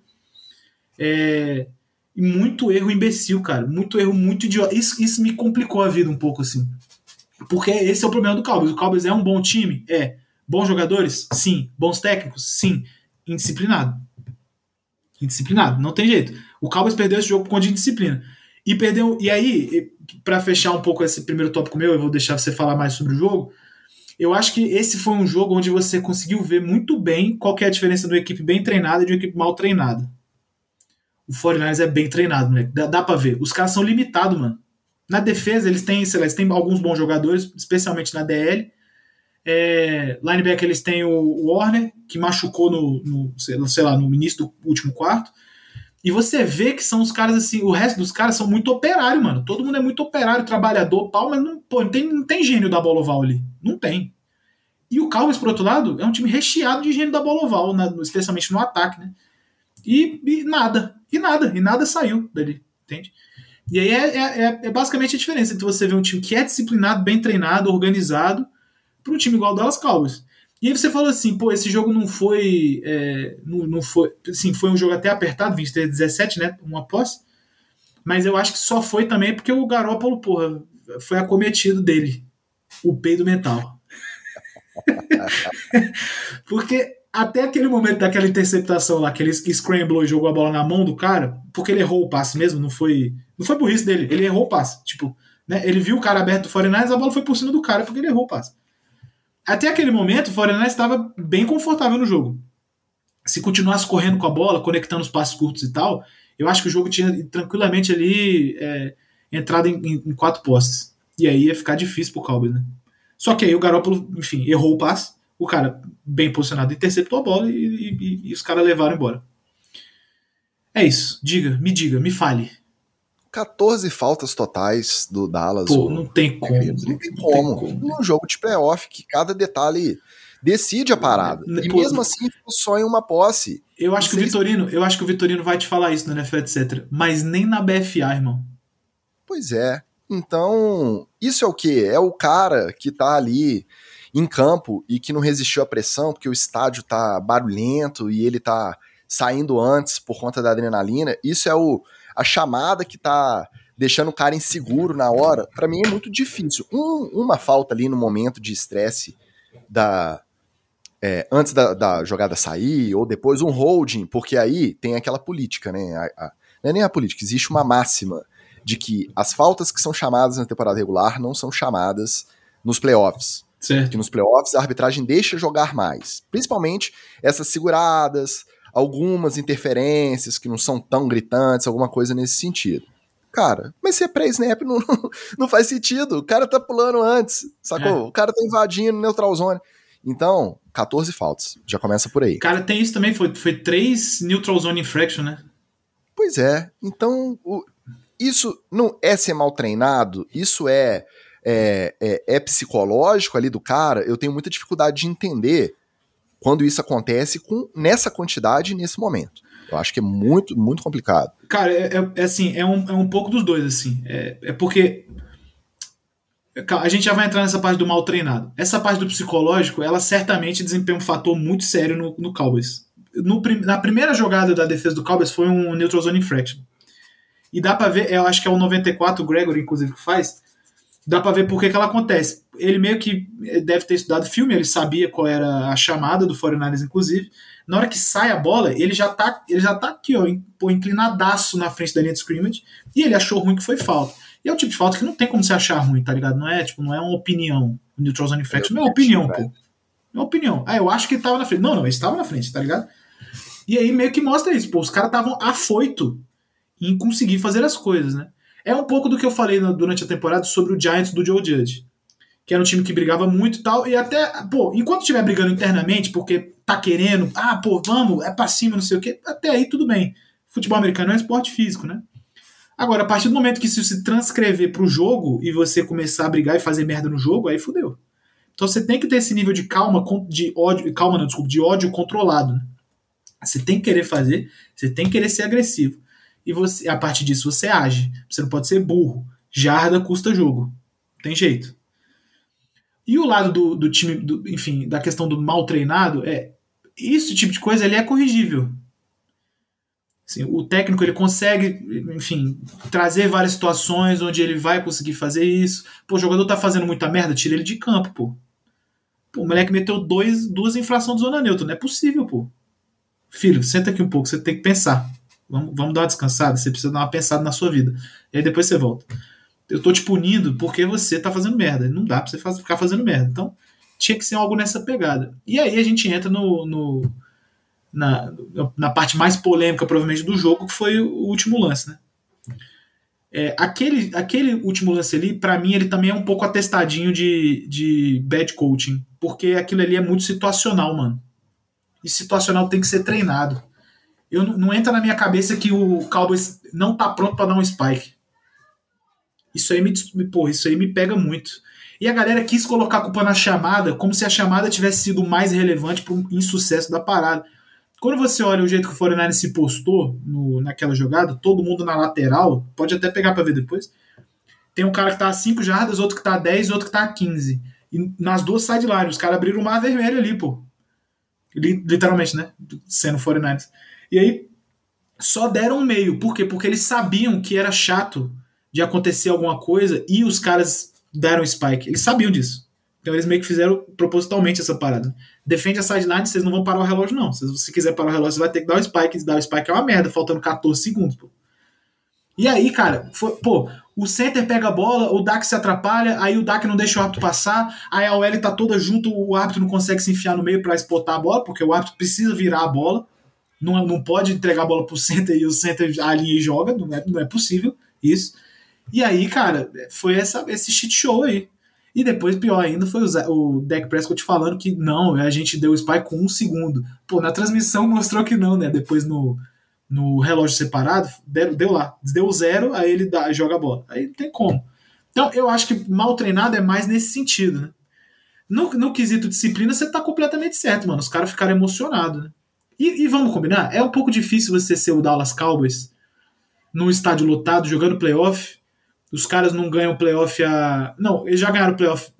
É, e muito erro imbecil, cara. Muito erro, muito idiota. Isso, isso me complicou a vida um pouco, assim. Porque esse é o problema do Cowboys. O Cowboys é um bom time? É. Bons jogadores? Sim. Bons técnicos? Sim. Indisciplinado. Indisciplinado. Não tem jeito. O Cowboys perdeu esse jogo por conta de disciplina. E perdeu. E aí, para fechar um pouco esse primeiro tópico meu, eu vou deixar você falar mais sobre o jogo. Eu acho que esse foi um jogo onde você conseguiu ver muito bem qual é a diferença de uma equipe bem treinada e de uma equipe mal treinada. O 49ers é bem treinado, moleque. Dá, dá pra ver. Os caras são limitados, mano. Na defesa, eles têm, sei lá, eles têm alguns bons jogadores, especialmente na DL. É, linebacker, eles têm o Warner, que machucou no, no, sei lá, no início do último quarto. E você vê que são os caras assim, o resto dos caras são muito operário, mano. Todo mundo é muito operário, trabalhador, pau, mas não, pô, não, tem, não tem gênio da bola oval ali. Não tem. E o Cowboys, por outro lado, é um time recheado de gênio da bola oval, na, especialmente no ataque, né? E, e, nada. E nada. E nada saiu dali, entende? E aí é, é, é, é basicamente a diferença entre você ver um time que é disciplinado, bem treinado, organizado, para um time igual o Dallas Cowboys. E aí você falou assim, pô, esse jogo não foi. É, não, não foi. Assim, foi um jogo até apertado, 23 17, né? Uma posse. Mas eu acho que só foi também porque o Garópolo, porra, foi acometido dele. O peido mental. porque até aquele momento daquela interceptação lá, que ele scramblou e jogou a bola na mão do cara, porque ele errou o passe mesmo, não foi. Não foi burrice dele, ele errou o passe. Tipo, Né? Ele viu o cara aberto do 49ers, a bola foi por cima do cara porque ele errou o passe. Até aquele momento, o 49ers estava bem confortável no jogo. Se continuasse correndo com a bola, conectando os passos curtos e tal, eu acho que o jogo tinha tranquilamente ali é, entrado em, em, quatro postes. E aí ia ficar difícil pro Cowboys, né? Só que aí o Garoppolo, enfim, errou o passe, o cara bem posicionado interceptou a bola e, e, e os caras levaram embora. É isso. Diga, me diga, me fale. 14 faltas totais do Dallas. Pô, não tem como. Não, tem como. Não tem como. Num jogo de playoff que cada detalhe decide a parada. E Pô, mesmo assim ficou só em uma posse. Eu acho que o Vitorino, eu acho que o Vitorino vai te falar isso no NFL, etc. Mas nem na BFA, irmão. Pois é. Então, isso é o que? É o cara que tá ali em campo e que não resistiu à pressão, porque o estádio tá barulhento e ele tá saindo antes por conta da adrenalina. Isso é o, a chamada que tá deixando o cara inseguro na hora. Para mim é muito difícil. Um, uma falta ali no momento de estresse da, é, antes da, da, jogada sair, ou depois um holding, porque aí tem aquela política, né? A, a, não é nem a política, existe uma máxima de que as faltas que são chamadas na temporada regular não são chamadas nos playoffs. Certo. Que nos playoffs a arbitragem deixa jogar mais. Principalmente essas seguradas, algumas interferências que não são tão gritantes, alguma coisa nesse sentido. Cara, mas se é pré-snap não, não faz sentido. O cara tá pulando antes, sacou? É. O cara tá invadindo neutral zone. Então, 14 faltas. Já começa por aí. Cara, tem isso também. Foi, foi três neutral zone infraction, né? Pois é. Então, o, isso não é ser mal treinado, isso é, é, é, é, psicológico ali do cara. Eu tenho muita dificuldade de entender quando isso acontece com nessa quantidade nesse momento. Eu acho que é muito, muito complicado. Cara, é, é, é assim, é um, é um pouco dos dois, assim. É, é porque. A gente já vai entrar nessa parte do mal treinado. Essa parte do psicológico, ela certamente desempenha um fator muito sério no, no Cowboys. No, na primeira jogada da defesa do Cowboys foi um neutral zone infraction. E dá para ver, eu acho que é o 94, o Gregory, inclusive, que faz. Dá para ver por que, que ela acontece. Ele meio que eh, deve ter estudado filme, ele sabia qual era a chamada do 49 inclusive. Na hora que sai a bola, ele já tá, ele já tá aqui, ó, inclinadaço na frente da linha de scrimmage, e ele achou ruim que foi falta. E é o tipo de falta que não tem como você achar ruim, tá ligado? Não é, tipo, não é uma opinião. O neutral zone infraction não é opinião, pô. Não é opinião. Ah, eu acho que ele tava na frente. Não, não, ele estava na frente, tá ligado? E aí meio que mostra isso, pô, os caras estavam afoito em conseguir fazer as coisas, né? É um pouco do que eu falei durante a temporada sobre o Giants do Joe Judge, que era um time que brigava muito e tal, e até, pô, enquanto estiver brigando internamente, porque tá querendo, ah, pô, vamos, é pra cima, não sei o quê, até aí tudo bem. Futebol americano é um esporte físico, né? Agora, a partir do momento que isso se transcrever pro jogo e você começar a brigar e fazer merda no jogo, aí fudeu. Então você tem que ter esse nível de calma, de ódio, calma não, desculpa, de ódio controlado. Né? Você tem que querer fazer, você tem que querer ser agressivo e você, a partir disso você age. Você não pode ser burro. Jarda custa jogo. Tem jeito. E o lado do, do time, do, enfim, da questão do mal treinado, é isso tipo de coisa ele é corrigível. Assim, o técnico ele consegue, enfim, trazer várias situações onde ele vai conseguir fazer isso. Pô, o jogador tá fazendo muita merda, tira ele de campo, pô. pô o moleque meteu dois, duas infrações de zona neutra. Não é possível, pô. Filho, senta aqui um pouco, você tem que pensar. Vamos, vamos dar uma descansada. Você precisa dar uma pensada na sua vida. E aí depois você volta. Eu tô te punindo porque você tá fazendo merda. Não dá pra você ficar fazendo merda. Então, tinha que ser algo nessa pegada. E aí a gente entra no, no na, na parte mais polêmica, provavelmente, do jogo, que foi o último lance, né? É, aquele, aquele último lance ali, para mim, ele também é um pouco atestadinho de, de bad coaching, porque aquilo ali é muito situacional, mano. E situacional tem que ser treinado eu não entra na minha cabeça que o Cowboys não tá pronto para dar um spike. Isso aí me, porra, isso aí me pega muito. E a galera quis colocar a culpa na chamada, como se a chamada tivesse sido mais relevante para o insucesso da parada. Quando você olha o jeito que o 49 se postou no, naquela jogada, todo mundo na lateral, pode até pegar para ver depois. Tem um cara que tá a 5 jardas, outro que tá a 10 outro que tá a 15. E nas duas sidelines, os caras abriram o mar vermelho ali, pô. Literalmente, né? Sendo 49ers. E aí só deram um meio. Por quê? Porque eles sabiam que era chato de acontecer alguma coisa e os caras deram spike. Eles sabiam disso. Então eles meio que fizeram propositalmente essa parada. Defende a sideline, vocês não vão parar o relógio, não. Se você quiser parar o relógio, você vai ter que dar o spike. Dar o spike é uma merda, faltando 14 segundos. Pô. E aí, cara, foi, pô, o center pega a bola, o Dak se atrapalha, aí o Dak não deixa o árbitro passar, aí a OL tá toda junto, o árbitro não consegue se enfiar no meio para exportar a bola, porque o árbitro precisa virar a bola. Não, não pode entregar a bola pro center e o center alinha e joga, não é, não é possível isso. E aí, cara, foi essa, esse shit show aí. E depois, pior ainda, foi o, Dak Prescott falando que não, a gente deu o spy com um segundo. Pô, na transmissão mostrou que não, né? Depois no, no relógio separado, deu, deu lá, deu zero, aí ele dá, joga a bola. Aí não tem como. Então, eu acho que mal treinado é mais nesse sentido, né? No, no quesito disciplina, você tá completamente certo, mano. Os caras ficaram emocionados, né? E, e, vamos combinar, é um pouco difícil você ser o Dallas Cowboys num estádio lotado, jogando playoff. Os caras não ganham playoff a. Não, eles já ganharam playoff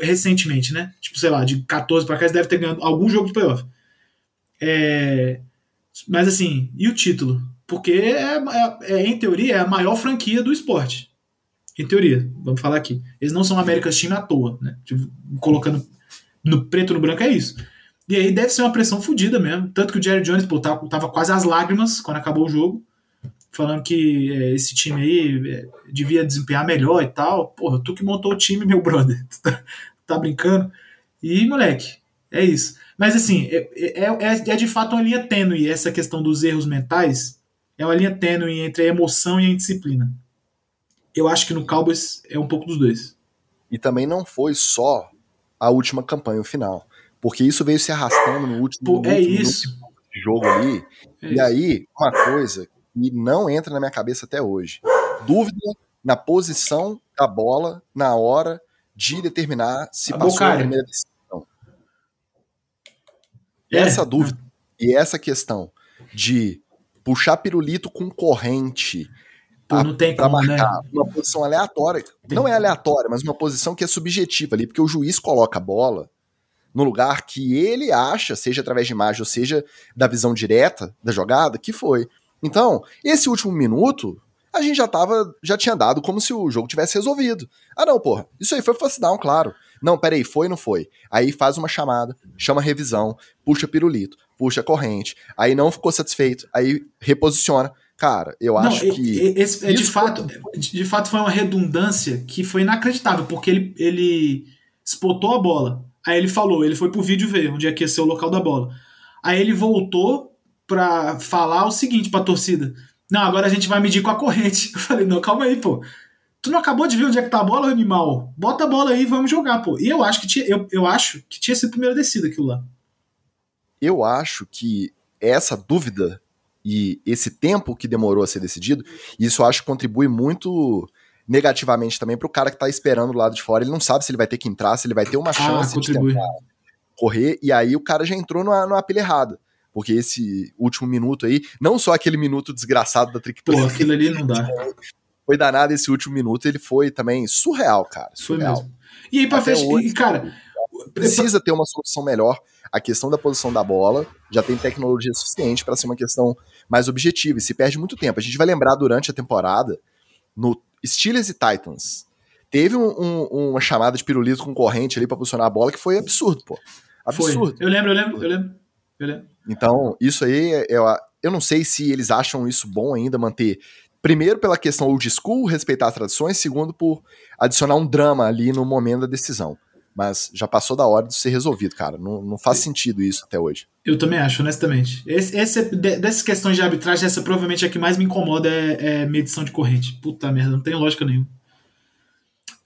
recentemente, né? Tipo, sei lá, de 14 para cá, eles devem ter ganhado algum jogo de playoff. É... Mas assim, e o título? Porque, é, é, é, em teoria, é a maior franquia do esporte. Em teoria, vamos falar aqui. Eles não são America's Team à toa, né? Tipo, colocando no preto no branco é isso. E aí deve ser uma pressão fodida mesmo. Tanto que o Jerry Jones pô, tava, tava quase às lágrimas quando acabou o jogo, falando que é, esse time aí é, devia desempenhar melhor e tal. Porra, tu que montou o time, meu brother. tá, tá brincando? E, moleque, é isso. Mas assim, é, é, é, é, de fato uma linha tênue essa questão dos erros mentais. É uma linha tênue entre a emoção e a indisciplina. Eu acho que no Cowboys é um pouco dos dois. E também não foi só a última campanha, o final. Porque isso veio se arrastando no último, Pô, é isso. jogo ali. É e isso. aí, uma coisa que não entra na minha cabeça até hoje. Dúvida na posição da bola na hora de determinar se a passou a primeira decisão. É. Essa dúvida e essa questão de puxar pirulito com corrente Pô, não tem pra como, né? marcar né? uma posição aleatória. Tem. Não é aleatória, mas uma posição que é subjetiva ali, porque o juiz coloca a bola no lugar que ele acha, seja através de imagem ou seja da visão direta da jogada, que foi. Então, esse último minuto, a gente já tava, já tinha dado como se o jogo tivesse resolvido. Ah, não, porra, isso aí foi first down, claro. Não, peraí, foi ou não foi? Aí faz uma chamada, chama revisão, puxa pirulito, puxa corrente, aí não ficou satisfeito, aí reposiciona. Cara, eu não, acho que. Esse, é de, fato, de fato foi uma redundância que foi inacreditável, porque ele, ele spotou a bola. Aí ele falou, ele foi pro vídeo ver onde é que ia ser o local da bola. Aí ele voltou pra falar o seguinte pra torcida. Não, agora a gente vai medir com a corrente. Eu falei, não, calma aí, pô. Tu não acabou de ver onde é que tá a bola, animal? Bota a bola aí e vamos jogar, pô. E eu acho que tinha, eu, eu acho que tinha sido primeira descida aquilo lá. Eu acho que essa dúvida e esse tempo que demorou a ser decidido, isso eu acho que contribui muito negativamente também pro cara que tá esperando do lado de fora. Ele não sabe se ele vai ter que entrar, se ele vai ter uma ah, chance ah, de tentar correr, e aí o cara já entrou numa, numa pilha errada. Porque esse último minuto aí, não só aquele minuto desgraçado da trick. Pô, aquilo ali não dá. foi danado esse último minuto, ele foi também surreal, cara. Surreal. Foi mesmo. E aí, pra fechar, cara. Precisa ter uma solução melhor. A questão da posição da bola já tem tecnologia suficiente para ser uma questão mais objetiva e se perde muito tempo. A gente vai lembrar durante a temporada, no Steelers e Titans, teve um, um, uma chamada de pirulito com corrente ali para posicionar a bola que foi absurdo, pô. Absurdo. Foi. Eu lembro, eu lembro, eu lembro. Eu lembro. Então, isso aí, eu, eu não sei se eles acham isso bom ainda, manter Primeiro, pela questão old school, respeitar as tradições. Segundo, por adicionar um drama ali no momento da decisão. Mas já passou da hora de ser resolvido, cara. Não, não faz sentido isso até hoje. Eu também acho, honestamente. Esse, esse, dessas questões de arbitragem, essa provavelmente é a que mais me incomoda é, é medição de corrente. Puta merda, não tem lógica nenhuma.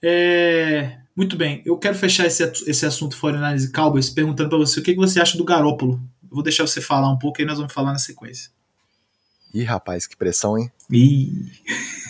É, muito bem, eu quero fechar esse, esse assunto fora análise Cowboys perguntando para você o que, que você acha do Garópolo. Eu vou deixar você falar um pouco e nós vamos falar na sequência. Ih, rapaz, que pressão, hein? Ih.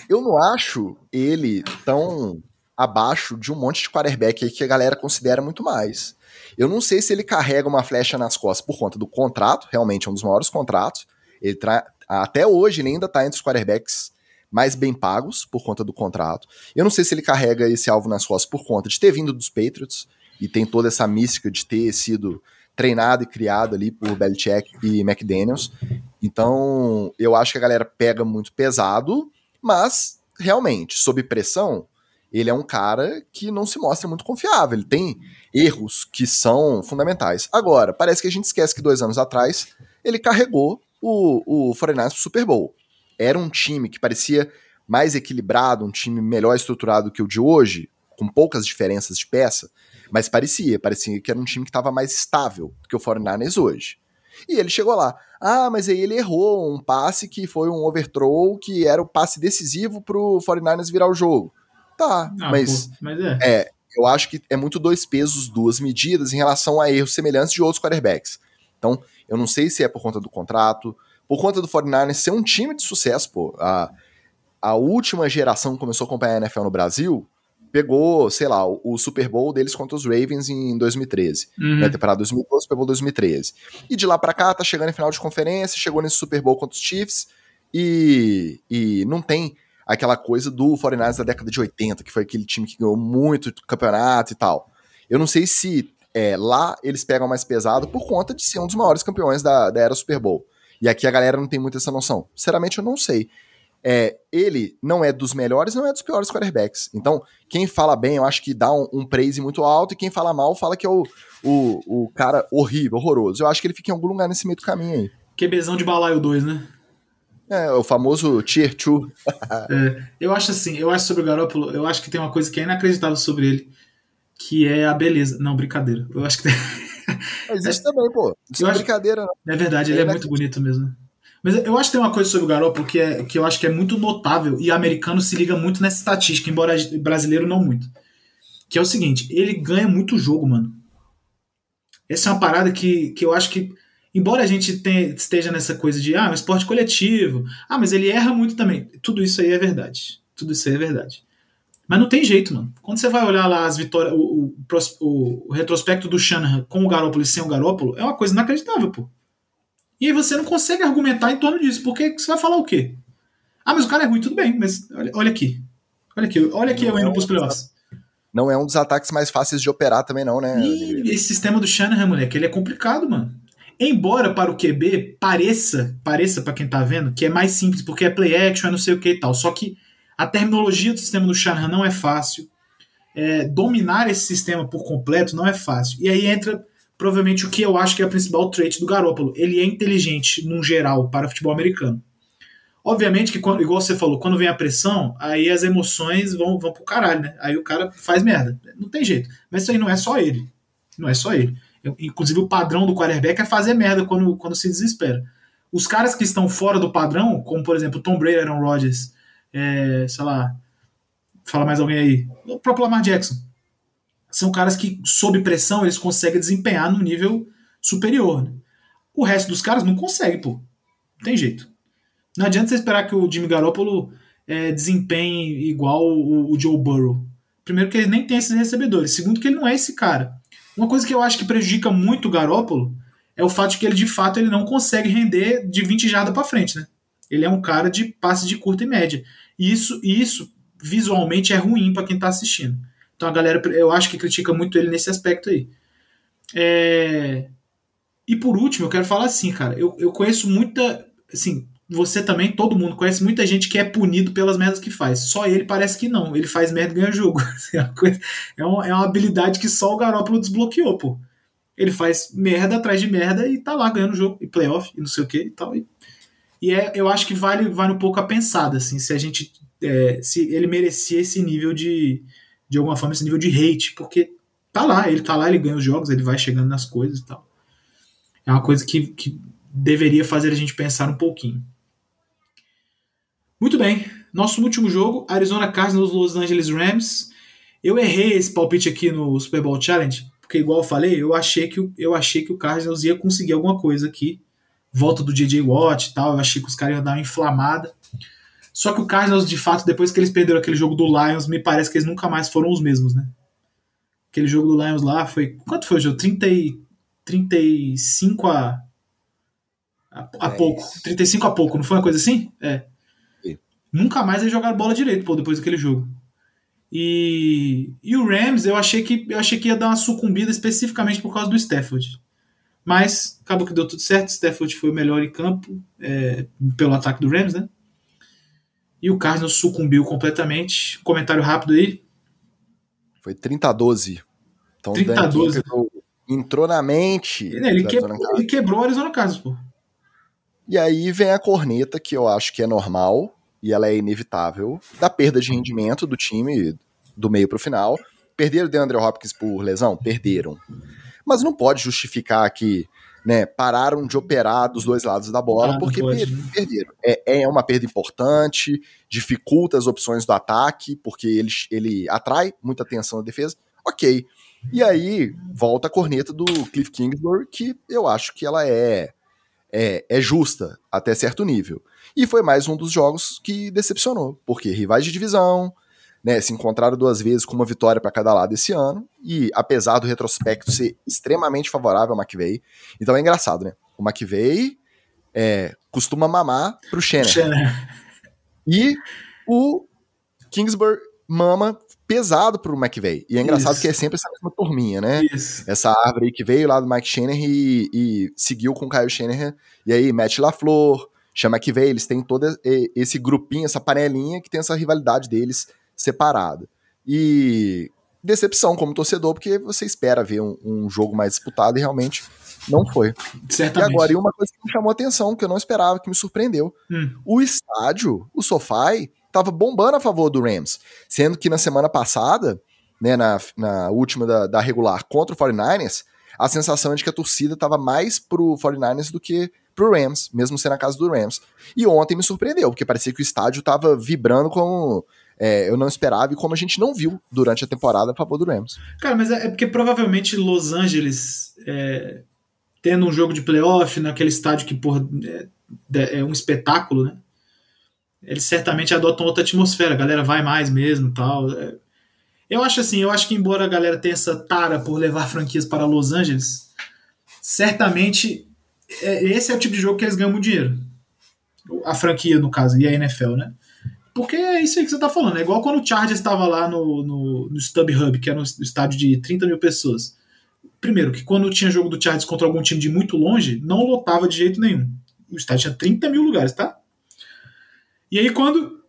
Eu não acho ele tão abaixo de um monte de quarterback aí que a galera considera muito mais. Eu não sei se ele carrega uma flecha nas costas por conta do contrato, realmente é um dos maiores contratos. Ele tra... Até hoje ele ainda está entre os quarterbacks mais bem pagos por conta do contrato. Eu não sei se ele carrega esse alvo nas costas por conta de ter vindo dos Patriots e tem toda essa mística de ter sido treinado e criado ali por Belichick e McDaniels. Então, eu acho que a galera pega muito pesado, mas realmente, sob pressão, ele é um cara que não se mostra muito confiável. Ele tem erros que são fundamentais. Agora, parece que a gente esquece que dois anos atrás ele carregou o, o 49ers pro Super Bowl. Era um time que parecia mais equilibrado, um time melhor estruturado que o de hoje, com poucas diferenças de peça, mas parecia, parecia que era um time que estava mais estável que o 49ers hoje. E ele chegou lá. Ah, mas aí ele errou um passe que foi um overthrow, que era o passe decisivo pro 49ers virar o jogo. Tá, ah, mas, pô, mas é. é. eu acho que é muito dois pesos, duas medidas em relação a erros semelhantes de outros quarterbacks. Então, eu não sei se é por conta do contrato, por conta do 49ers ser um time de sucesso, pô. A, a última geração que começou a acompanhar a NFL no Brasil pegou, sei lá, o, o Super Bowl deles contra os Ravens em 2013. Uhum. Na temporada 2012, Super Bowl 2013. E de lá para cá, tá chegando em final de conferência, chegou nesse Super Bowl contra os Chiefs e, e não tem aquela coisa do 49ers da década de 80, que foi aquele time que ganhou muito campeonato e tal. Eu não sei se é, lá eles pegam mais pesado por conta de ser um dos maiores campeões da, da era Super Bowl. E aqui a galera não tem muito essa noção. Sinceramente, eu não sei é, ele não é dos melhores, não é dos piores quarterbacks. Então, quem fala bem, eu acho que dá um, um praise muito alto, e quem fala mal, fala que é o, o, o cara horrível, horroroso. Eu acho que ele fica em algum lugar nesse meio do caminho aí. QBzão de balaio 2, né? É, o famoso Tier 2. é, eu acho assim, eu acho sobre o Garoppolo, eu acho que tem uma coisa que é inacreditável sobre ele, que é a beleza. Não, brincadeira. Eu acho que tem... Mas isso também, pô. Isso é brincadeira. É verdade, ele é, é muito bonito mesmo. Mas eu acho que tem uma coisa sobre o Garoppolo que, é, que eu acho que é muito notável e americano se liga muito nessa estatística, embora brasileiro não muito. Que é o seguinte, ele ganha muito jogo, mano. Essa é uma parada que, que eu acho que, embora a gente tenha, esteja nessa coisa de, ah, um esporte coletivo, ah, mas ele erra muito também. Tudo isso aí é verdade. Tudo isso aí é verdade. Mas não tem jeito, mano. Quando você vai olhar lá as vitórias, o, o, o retrospecto do Shanahan com o Garópolo e sem o Garópolo, é uma coisa inacreditável, pô. E aí você não consegue argumentar em torno disso, porque você vai falar o quê? Ah, mas o cara é ruim, tudo bem, mas olha, olha aqui. Olha aqui, olha aqui eu indo é pros playoffs. Não é um dos ataques mais fáceis de operar também, não, né? E esse sistema do Shanahan, moleque, ele é complicado, mano. Embora para o QB pareça, pareça para quem tá vendo, que é mais simples, porque é play action, é não sei o que e tal. Só que a terminologia do sistema do Shanahan não é fácil. É, dominar esse sistema por completo não é fácil. E aí entra provavelmente o que eu acho que é a principal trait do Garópolo. Ele é inteligente, num geral, para o futebol americano. Obviamente que, quando, igual você falou, quando vem a pressão, aí as emoções vão, vão pro caralho, né? Aí o cara faz merda. Não tem jeito. Mas isso aí não é só ele. Não é só ele. Inclusive, o padrão do quarterback é fazer merda quando, quando se desespera. Os caras que estão fora do padrão, como por exemplo Tom Brady, Aaron Rodgers, é, sei lá, fala mais alguém aí, o próprio Lamar Jackson são caras que, sob pressão, eles conseguem desempenhar no nível superior. Né? O resto dos caras não consegue, pô. Não tem jeito. Não adianta você esperar que o Jimmy Garoppolo é, desempenhe igual o, o, Joe Burrow. Primeiro que ele nem tem esses recebedores. Segundo que ele não é esse cara. Uma coisa que eu acho que prejudica muito o Garoppolo é o fato de que ele, de fato, ele não consegue render de 20 jardas para frente, né? Ele é um cara de passe de curta e média. E isso, isso visualmente é ruim para quem está assistindo. Então a galera, eu acho que critica muito ele nesse aspecto aí. É... E por último, eu quero falar assim, cara, eu, eu conheço muita, assim, você também, todo mundo conhece muita gente que é punido pelas merdas que faz. Só ele parece que não. Ele faz merda e ganha jogo. é, uma coisa, é, uma, é uma habilidade que só o Garoppolo desbloqueou, pô. Ele faz merda atrás de merda e tá lá ganhando jogo, e playoff, e não sei o que e tal. E, e é, eu acho que vale, vale um pouco a pensada, assim, se a gente. É, se ele merecia esse nível de, de alguma forma, esse nível de hate, porque tá lá, ele tá lá, ele ganha os jogos, ele vai chegando nas coisas e tal. É uma coisa que, que deveria fazer a gente pensar um pouquinho. Muito bem, nosso último jogo, Arizona Cardinals Los Angeles Rams. Eu errei esse palpite aqui no Super Bowl Challenge, porque igual eu falei, eu achei que, eu achei que o Cardinals ia conseguir alguma coisa aqui. Volta do JJ Watt e tal, eu achei que os caras iam dar uma inflamada. Só que o Cardinals, de fato, depois que eles perderam aquele jogo do Lions, me parece que eles nunca mais foram os mesmos, né? Aquele jogo do Lions lá foi. Quanto foi o jogo? 30 e, 35 a. A, a é pouco. Isso. 35 a pouco, não foi uma coisa assim? É. Nunca mais eles jogaram bola direito, pô, depois daquele jogo. E, e o Rams, eu achei que eu achei que ia dar uma sucumbida especificamente por causa do Stafford. Mas acabou que deu tudo certo. Stafford foi o melhor em campo é, pelo ataque do Rams, né? E o Cardinals sucumbiu completamente. Comentário rápido aí. Foi 30 a 12. Então 30 a 12. Entrou, entrou na mente. Ele, quebrou, ele quebrou o Arizona Cardinals, pô. E aí vem a corneta, que eu acho que é normal. E ela é inevitável, da perda de rendimento do time do meio para o final. Perderam o DeAndre Hopkins por lesão? Perderam. Mas não pode justificar que né, pararam de operar dos dois lados da bola ah, porque per né? perderam. É, é uma perda importante, dificulta as opções do ataque, porque ele, ele atrai muita atenção na defesa. Ok. E aí volta a corneta do Cliff Kingsbury, que eu acho que ela é, é, é justa até certo nível. E foi mais um dos jogos que decepcionou, porque rivais de divisão, né, se encontraram duas vezes com uma vitória para cada lado esse ano, e apesar do retrospecto ser extremamente favorável ao McVeigh, então é engraçado, né? O McVeigh é, costuma mamar pro Shannon. E o Kingsbury mama pesado pro McVeigh. E é engraçado Isso. que é sempre essa mesma turminha, né? Isso. Essa árvore aí que veio lá do Mike Shanahan e, e seguiu com o Kyle Shanahan. E aí mete LaFleur, chama McVeigh, eles têm todo esse grupinho, essa panelinha que tem essa rivalidade deles separada. E decepção como torcedor, porque você espera ver um, um jogo mais disputado e realmente não foi. Certamente. E agora, e uma coisa que me chamou a atenção, que eu não esperava, que me surpreendeu. Hum. O estádio, o SoFi, tava bombando a favor do Rams. Sendo que na semana passada, né, na, na última da, da regular contra o 49ers, a sensação é de que a torcida tava mais pro 49ers do que pro Rams, mesmo sendo a casa do Rams. E ontem me surpreendeu, porque parecia que o estádio tava vibrando como é, eu não esperava e como a gente não viu durante a temporada a favor do Rams. Cara, mas é, é porque provavelmente Los Angeles, é, tendo um jogo de playoff naquele estádio que porra, é, é um espetáculo, né? Eles certamente adotam outra atmosfera, a galera vai mais mesmo tal. É, eu acho assim, eu acho que embora a galera tenha essa tara por levar franquias para Los Angeles, certamente esse é o tipo de jogo que eles ganham muito dinheiro. A franquia, no caso, e a NFL, né? Porque é isso aí que você tá falando. É igual quando o Chargers estava lá no, no, no StubHub, que era um estádio de 30 mil pessoas. Primeiro, que quando tinha jogo do Chargers contra algum time de muito longe, não lotava de jeito nenhum. O estádio tinha 30 mil lugares, tá? E aí quando,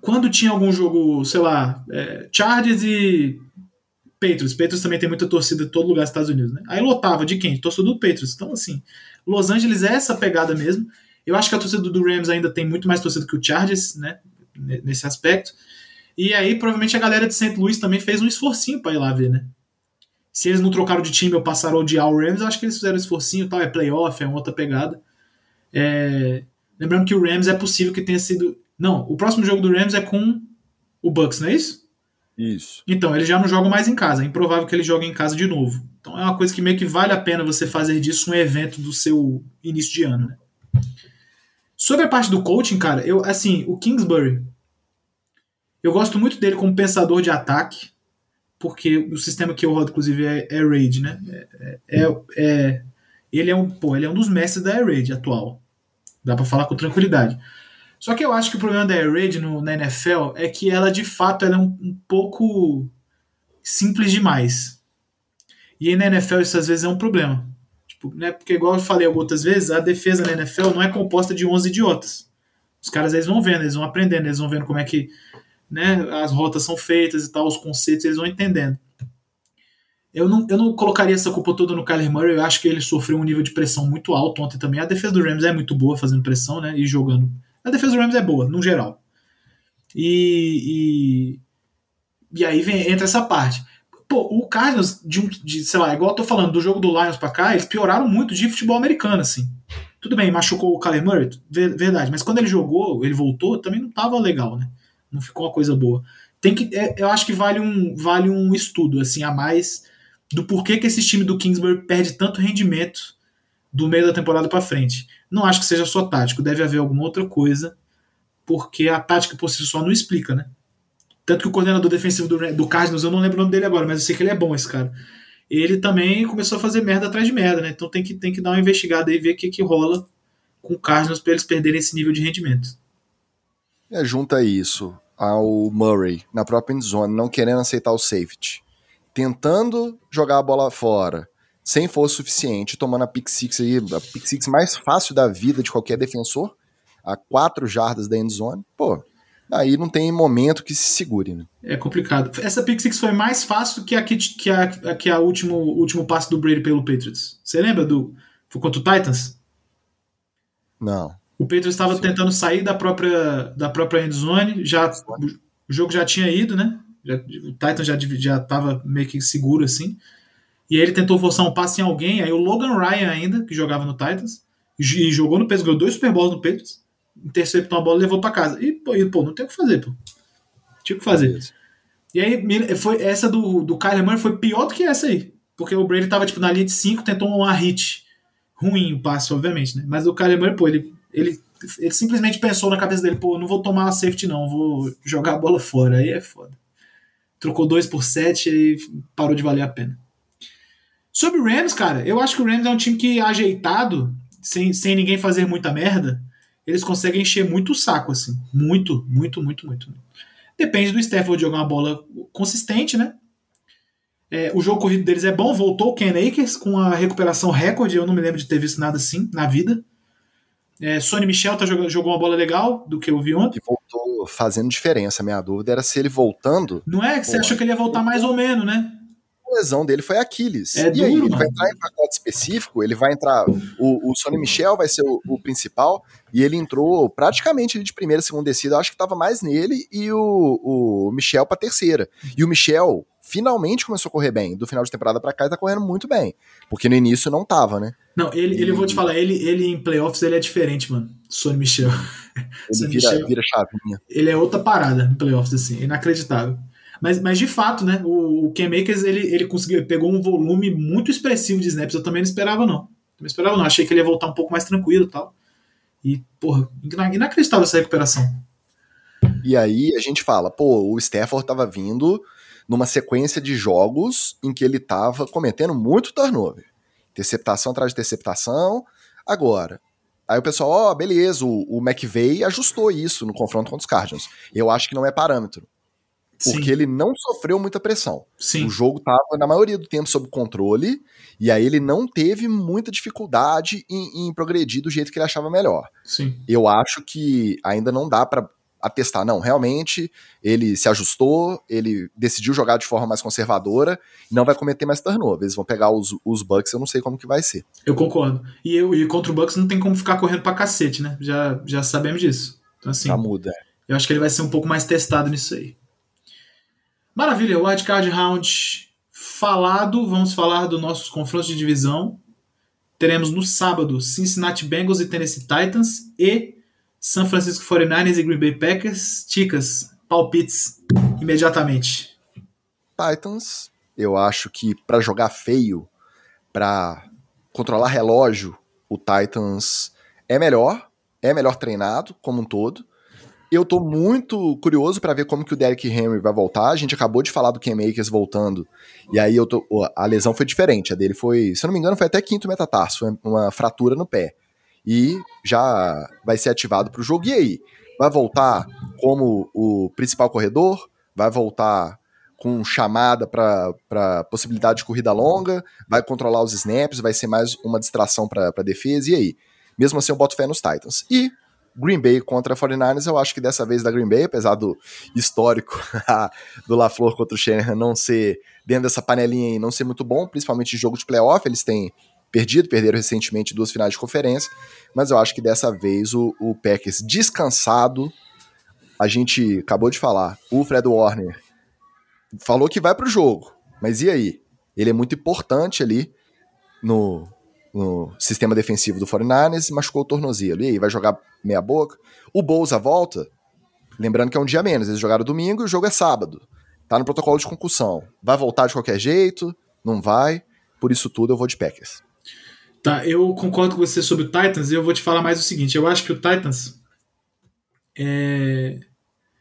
quando tinha algum jogo, sei lá, é, Chargers e Patriots. Patriots também tem muita torcida em todo lugar dos Estados Unidos, né? Aí lotava de quem? Torcedor do Patriots. Então, assim, Los Angeles é essa pegada mesmo. Eu acho que a torcida do Rams ainda tem muito mais torcida que o Chargers, né? Nesse aspecto. E aí, provavelmente, a galera de St. Louis também fez um esforcinho para ir lá ver, né? Se eles não trocaram de time ou passaram a odiar o Rams, eu acho que eles fizeram um esforcinho tal. É playoff, é uma outra pegada. É... Lembrando que o Rams é possível que tenha sido. Não, o próximo jogo do Rams é com o Bucks, não é isso? Isso. Então, ele já não joga mais em casa. É improvável que ele jogue em casa de novo. Então é uma coisa que meio que vale a pena você fazer disso um evento do seu início de ano, né? Sobre a parte do coaching, cara, eu assim, o Kingsbury, eu gosto muito dele como pensador de ataque, porque o sistema que eu rodo, inclusive, é Air Raid, né? É, é, é, ele é um, pô, ele é um dos mestres da Raid atual. Dá para falar com tranquilidade. Só que eu acho que o problema da Air Raid no, na NFL é que ela, de fato, ela é um, um pouco simples demais. E aí na NFL isso às vezes é um problema. Tipo, né, porque igual eu falei algumas vezes, a defesa na NFL não é composta de 11 idiotas. Os caras eles vão vendo, eles vão aprendendo, eles vão vendo como é que né, as rotas são feitas e tal, os conceitos eles vão entendendo. Eu não, eu não colocaria essa culpa toda no Kyler Murray, eu acho que ele sofreu um nível de pressão muito alto ontem também. A defesa do Rams é muito boa fazendo pressão né, e jogando a defesa do Rams é boa, no geral. E, e, e aí vem, entra essa parte. Pô, o Cardinals, de, de, sei lá, igual eu tô falando do jogo do Lions pra cá, eles pioraram muito de futebol americano, assim. Tudo bem, machucou o Kyler Murray, verdade, mas quando ele jogou, ele voltou, também não tava legal, né? Não ficou uma coisa boa. Tem que, é, eu acho que vale um, vale um estudo, assim, a mais do porquê que esse time do Kingsbury perde tanto rendimento do meio da temporada para frente. Não acho que seja só tático, deve haver alguma outra coisa, porque a tática por si só não explica, né? Tanto que o coordenador defensivo do, do Cardinals, eu não lembro o nome dele agora, mas eu sei que ele é bom, esse cara. Ele também começou a fazer merda atrás de merda, né? Então tem que, tem que dar uma investigada e ver o que, que rola com o Cardinals para eles perderem esse nível de rendimento. É, junta isso ao Murray na própria endzone, não querendo aceitar o safety, tentando jogar a bola fora, sem força suficiente, tomando a pick six aí, a pick six mais fácil da vida de qualquer defensor, a quatro jardas da end zone, pô, aí não tem momento que se segure, né? É complicado. Essa pick six foi mais fácil que a que, que a, que a último, último passo do Brady pelo Patriots. Você lembra do foi contra o Titans? Não. O Patriots estava tentando sair da própria, da própria endzone, já, o jogo já tinha ido, né? Já, o Titans já, já tava meio que seguro assim. E aí ele tentou forçar um passe em alguém, aí o Logan Ryan ainda, que jogava no Titans, e jogou no Patriots, ganhou dois Super Bowls no Patriots, interceptou a bola e levou para casa. E pô, não tem o que fazer, pô. Tinha o que fazer. E aí, foi, essa do, do Kyler Murray foi pior do que essa aí. Porque o Brady tava, tipo, na linha de 5, tentou uma hit. Ruim o passe, obviamente, né? Mas o Kyler Murray, pô, ele, ele, ele simplesmente pensou na cabeça dele, pô, não vou tomar a safety não, vou jogar a bola fora. Aí é foda. Trocou 2 por 7 e parou de valer a pena. Sobre o Rams, cara, eu acho que o Rams é um time que ajeitado, sem, sem ninguém fazer muita merda, eles conseguem encher muito o saco, assim. Muito, muito, muito, muito. Depende do Stafford jogar uma bola consistente, né? É, o jogo corrido deles é bom, voltou o Ken Akers com a recuperação recorde, eu não me lembro de ter visto nada assim na vida. É, Sonny Michel tá jogando, jogou uma bola legal do que eu vi ontem. E voltou fazendo diferença. Minha dúvida era se ele voltando. Não é? Que você achou que ele ia voltar mais ou menos, né? A lesão dele foi Aquiles. É e duro, aí, ele mano. vai entrar em pacote específico, ele vai entrar. O, o Sonny Michel vai ser o, o principal, e ele entrou praticamente de primeira, segunda descida. Acho que tava mais nele e o, o Michel pra terceira. E o Michel finalmente começou a correr bem. Do final de temporada pra cá, ele tá correndo muito bem. Porque no início não tava, né? Não, ele, ele vou te falar, ele, ele em playoffs ele é diferente, mano. Sonny Michel. Ele Sonny vira, Michel, vira chavinha. ele é outra parada em playoffs, assim, inacreditável. Mas, mas de fato, né, o, o Ken Makers, ele, ele conseguiu, ele pegou um volume muito expressivo de snaps, eu também não esperava não. Não esperava não, achei que ele ia voltar um pouco mais tranquilo e tal. E, porra, ina- inacreditável essa recuperação. E aí a gente fala, pô, o Stafford tava vindo numa sequência de jogos em que ele tava cometendo muito turnover. Interceptação atrás de interceptação. Agora, aí o pessoal, ó, beleza, o, o McVay ajustou isso no confronto contra os Cardinals. Eu acho que não é parâmetro. Porque Sim, ele não sofreu muita pressão. sim. O jogo tava, na maioria do tempo, sob controle, e aí ele não teve muita dificuldade em, em progredir do jeito que ele achava melhor Sim. eu acho que ainda não dá pra atestar. Não, realmente ele se ajustou, ele decidiu jogar de forma mais conservadora, não vai cometer mais turnover. Eles vão pegar os, os Bucks, eu não sei como que vai ser. Eu concordo. E, eu, e contra o Bucks não tem como ficar correndo pra cacete, né? Já, já sabemos disso. Então, assim, Tá muda. eu acho que ele vai ser um pouco mais testado nisso aí. Maravilha, Wildcard Round falado. Vamos falar dos nossos confrontos de divisão. Teremos no sábado Cincinnati Bengals e Tennessee Titans e San Francisco 49ers e Green Bay Packers. Ticas, palpites imediatamente. Titans, eu acho que pra jogar feio, pra controlar relógio, o Titans é melhor, é melhor treinado como um todo. Eu tô muito curioso pra ver como que o Derrick Henry vai voltar. A gente acabou de falar do Ken Makers voltando. E aí eu tô, a lesão foi diferente. A dele foi, se eu não me engano, foi até quinto metatarso, uma fratura no pé. E já vai ser ativado pro jogo. E aí? Vai voltar como o principal corredor? Vai voltar com chamada para possibilidade de corrida longa? Vai controlar os snaps? Vai ser mais uma distração para defesa? E aí? Mesmo assim, eu boto fé nos Titans. E Green Bay contra 49ers, eu acho que dessa vez da Green Bay, apesar do histórico do LaFleur contra o Shanahan não ser, dentro dessa panelinha aí, não ser muito bom, principalmente em jogo de playoff, eles têm perdido, perderam recentemente duas finais de conferência, mas eu acho que dessa vez o, o Packers descansado, a gente acabou de falar, o Fred Warner falou que vai pro jogo, mas e aí? Ele é muito importante ali no, no sistema defensivo do 49ers, machucou o tornozelo. E aí, vai jogar meia boca? O Bolsa volta, lembrando que é um dia menos, eles jogaram domingo e o jogo é sábado. Tá no protocolo de concussão. Vai voltar de qualquer jeito? Não vai? Por isso tudo eu vou de Packers. Tá, eu concordo com você sobre o Titans e eu vou te falar mais o seguinte: eu acho que o Titans. É...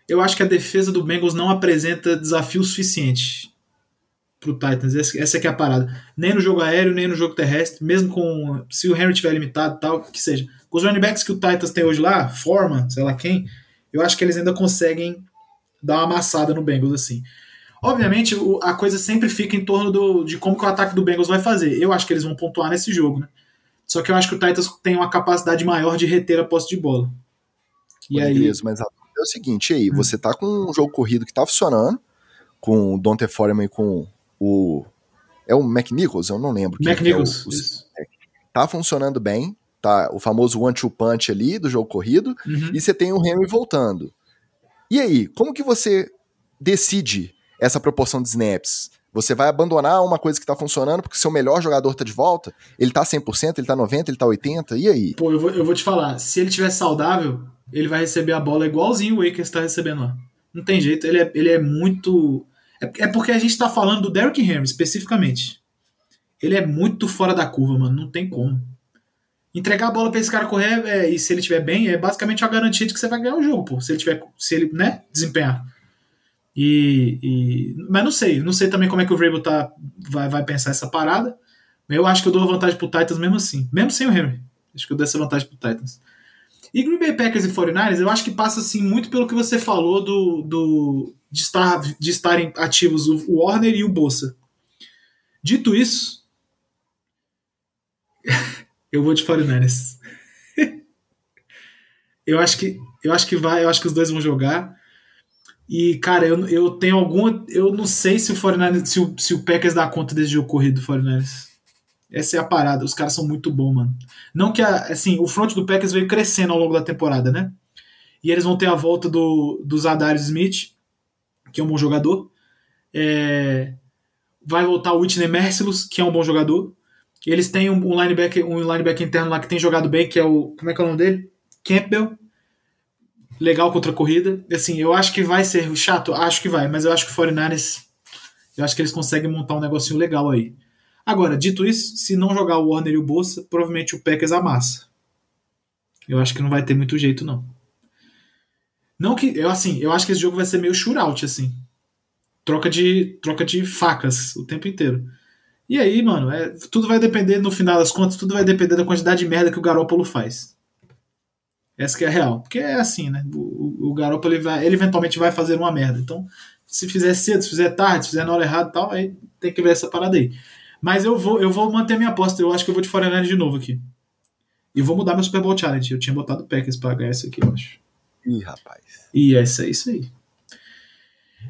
Eu acho que a defesa do Bengals não apresenta desafio suficiente pro Titans. Essa, essa que é a parada. Nem no jogo aéreo, nem no jogo terrestre, mesmo com. Se o Henry tiver limitado tal, que seja. Com os running backs que o Titans tem hoje lá, Forma, sei lá quem, eu acho que eles ainda conseguem dar uma amassada no Bengals assim. Obviamente, a coisa sempre fica em torno do, de como que o ataque do Bengals vai fazer. Eu acho que eles vão pontuar nesse jogo, né? Só que eu acho que o Titans tem uma capacidade maior de reter a posse de bola. E aí, Beleza, mas é o seguinte, aí, você tá com um jogo corrido que tá funcionando, com o Dante Foreman e com o... É o McNichols? Eu não lembro. que é o- McNichols. o- tá funcionando bem, tá o famoso one-two punch ali do jogo corrido, Uhum. e você tem o Henry voltando. E aí, como que você decide essa proporção de snaps? Você vai abandonar uma coisa que tá funcionando porque seu melhor jogador tá de volta? Ele tá 100%, ele tá 90%, ele tá 80%? E aí? Pô, eu vou, eu vou te falar, se ele tiver saudável, ele vai receber a bola igualzinho o Akers tá recebendo lá. Não tem jeito, ele é, ele é muito. É, é porque a gente tá falando do Derrick Henry especificamente. Ele é muito fora da curva, mano. Não tem como. Entregar a bola pra esse cara correr é, e se ele estiver bem, é basicamente a garantia de que você vai ganhar o jogo, pô. Se ele tiver. Se ele, né, desempenhar. E, e- mas não sei, não sei também como é que o Vrabel tá, vai, vai pensar essa parada. Eu acho que eu dou a vantagem pro Titans mesmo assim, mesmo sem o Henry. Acho que eu dou essa vantagem pro Titans. E Green Bay Packers e 49ers, eu acho que passa assim muito pelo que você falou do, do de, estar, de estarem ativos o Warner e o Bolsa. Dito isso, eu vou de 49ers. eu acho que eu acho que vai, eu acho que os dois vão jogar. E, cara, eu, eu tenho alguma. Eu não sei se o 49ers, se o, se o Packers dá conta desse jogo corrido do 49ers. Essa é a parada. Os caras são muito bons, mano. Não que a, assim, o front do Packers veio crescendo ao longo da temporada, né? E eles vão ter a volta do, do Zadarius Smith, que é um bom jogador. É, vai voltar o Whitney Mercilus, que é um bom jogador. Eles têm um, linebacker, um linebacker interno lá que tem jogado bem, que é o. Como é que é o nome dele? Campbell. Legal contra a corrida. Assim, eu acho que vai ser chato, acho que vai, mas eu acho que o 49ers. Eu acho que eles conseguem montar um negocinho legal aí. Agora, dito isso, se não jogar o Warner e o Bolsa, provavelmente o Packers amassa. Eu acho que não vai ter muito jeito, não. Não que. Eu, assim, eu acho que esse jogo vai ser meio shootout, assim. Troca de, troca de facas o tempo inteiro. E aí, mano, é, tudo vai depender, no final das contas, tudo vai depender da quantidade de merda que o Garópolo faz. Essa que é a real. Porque é assim, né? O, o, Garópolo, ele, vai, ele eventualmente vai fazer uma merda. Então, se fizer cedo, se fizer tarde, se fizer na hora errada e tal, aí tem que ver essa parada aí. Mas eu vou, eu vou manter minha aposta. Eu acho que eu vou de 49 de novo aqui. E vou mudar meu Super Bowl Challenge. Eu tinha botado Packers pra ganhar isso aqui, eu acho. Ih, rapaz. E essa é isso aí.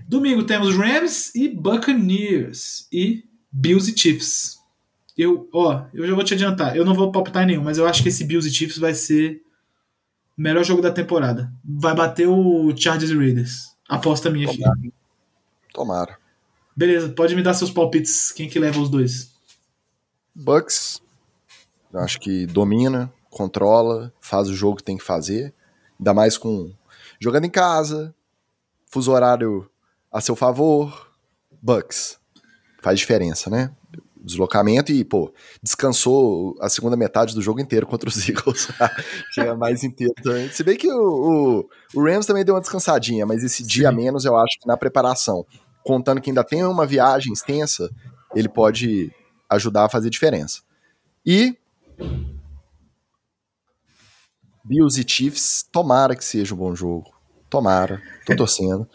Domingo temos Rams e Buccaneers. E Bills e Chiefs. Eu, ó, eu já vou te adiantar. Eu não vou palpitar nenhum, mas eu acho que esse Bills e Chiefs vai ser o melhor jogo da temporada. Vai bater o Chargers e Raiders. Aposta minha aqui. Tomara. Tomara. Beleza, pode me dar seus palpites. Quem que leva os dois? Bucks, eu acho que domina, controla, faz o jogo que tem que fazer. Ainda mais com jogando em casa, fuso horário a seu favor. Bucks. Faz diferença, né? Deslocamento e, pô, descansou a segunda metade do jogo inteiro contra os Eagles. Chega mais inteiro também. Se bem que o, o, o Rams também deu uma descansadinha, mas esse dia a menos eu acho que na preparação, contando que ainda tem uma viagem extensa, ele pode ajudar a fazer diferença. E Bills e Chiefs, tomara que seja um bom jogo. Tomara, tô torcendo.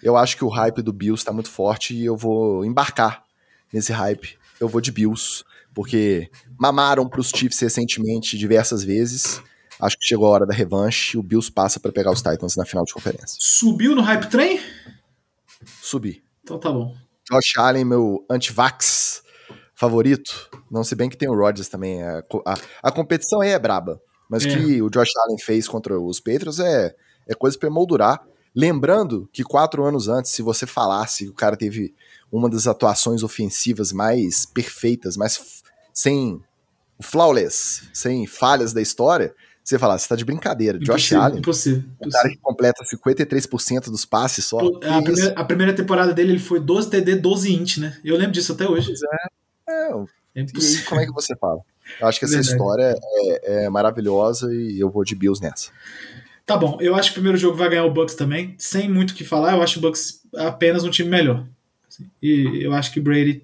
Eu acho que o hype do Bills tá muito forte e eu vou embarcar nesse hype. Eu vou de Bills, porque mamaram pros Chiefs recentemente diversas vezes. Acho que chegou a hora da revanche. O Bills passa para pegar os Titans na final de conferência. Subiu no hype train? Subir. Então tá bom. Josh Allen, meu anti-vax favorito. Não se bem que tem o Rodgers também. A, a, a competição aí é braba. Mas o É. que o Josh Allen fez contra os Patriots é, é coisa pra moldurar. Lembrando que quatro anos antes, se você falasse que o cara teve uma das atuações ofensivas mais perfeitas, mais sem flawless, sem falhas da história, você falasse, você tá de brincadeira. Josh Impossível, Allen, impossível. o cara que completa 53% dos passes só. A primeira, a primeira temporada dele ele foi 12 TD, 12 int, né? Eu lembro disso até hoje. É, É E aí, impossível. como é que você fala? Eu acho que essa Verdade. história é, é maravilhosa e eu vou de Bills nessa. Tá bom, eu acho que o primeiro jogo vai ganhar o Bucks também. Sem muito o que falar, eu acho o Bucks apenas um time melhor. Assim, E eu acho que Brady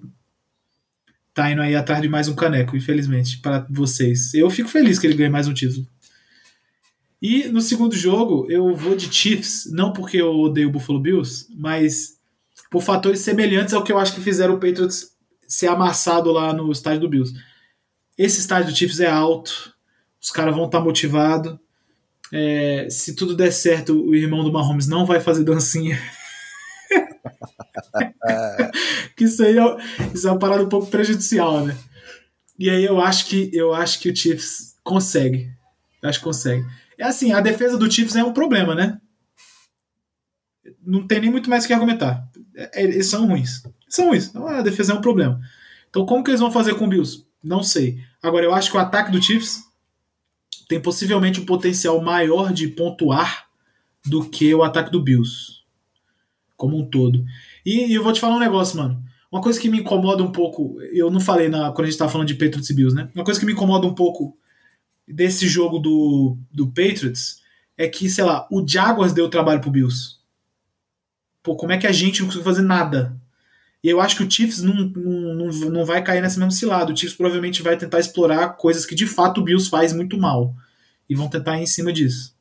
tá indo aí atrás de mais um caneco, infelizmente, para vocês. Eu fico feliz que ele ganhe mais um título. E no segundo jogo, eu vou de Chiefs, não porque eu odeio o Buffalo Bills, mas por fatores semelhantes ao que eu acho que fizeram o Patriots ser amassado lá no estádio do Bills. Esse estádio do Chiefs é alto, os caras vão estar motivados. É, se tudo der certo, o irmão do Mahomes não vai fazer dancinha. que isso aí é, isso é uma parada um pouco prejudicial, né? E aí eu acho que eu acho que o Chiefs Consegue. Eu acho que consegue. É assim, a defesa do Chiefs é um problema, né? Não tem nem muito mais o que argumentar. É, é, eles são ruins. São ruins. Então, a defesa é um problema. Então, como que eles vão fazer com o Bills? Não sei. Agora, eu acho que o ataque do Chiefs tem possivelmente um potencial maior de pontuar do que o ataque do Bills. Como um todo. E, e eu vou te falar um negócio, mano. Uma coisa que me incomoda um pouco, eu não falei na, quando a gente tava falando de Patriots e Bills, né? Uma coisa que me incomoda um pouco desse jogo do, do Patriots é que, sei lá, o Jaguars deu trabalho pro Bills. Pô, como é que a gente não conseguiu fazer nada? E eu acho que o Chiefs não, não, não, vai cair nesse mesmo cilado. O Chiefs provavelmente vai tentar explorar coisas que de fato o Bills faz muito mal. E vão tentar ir em cima disso.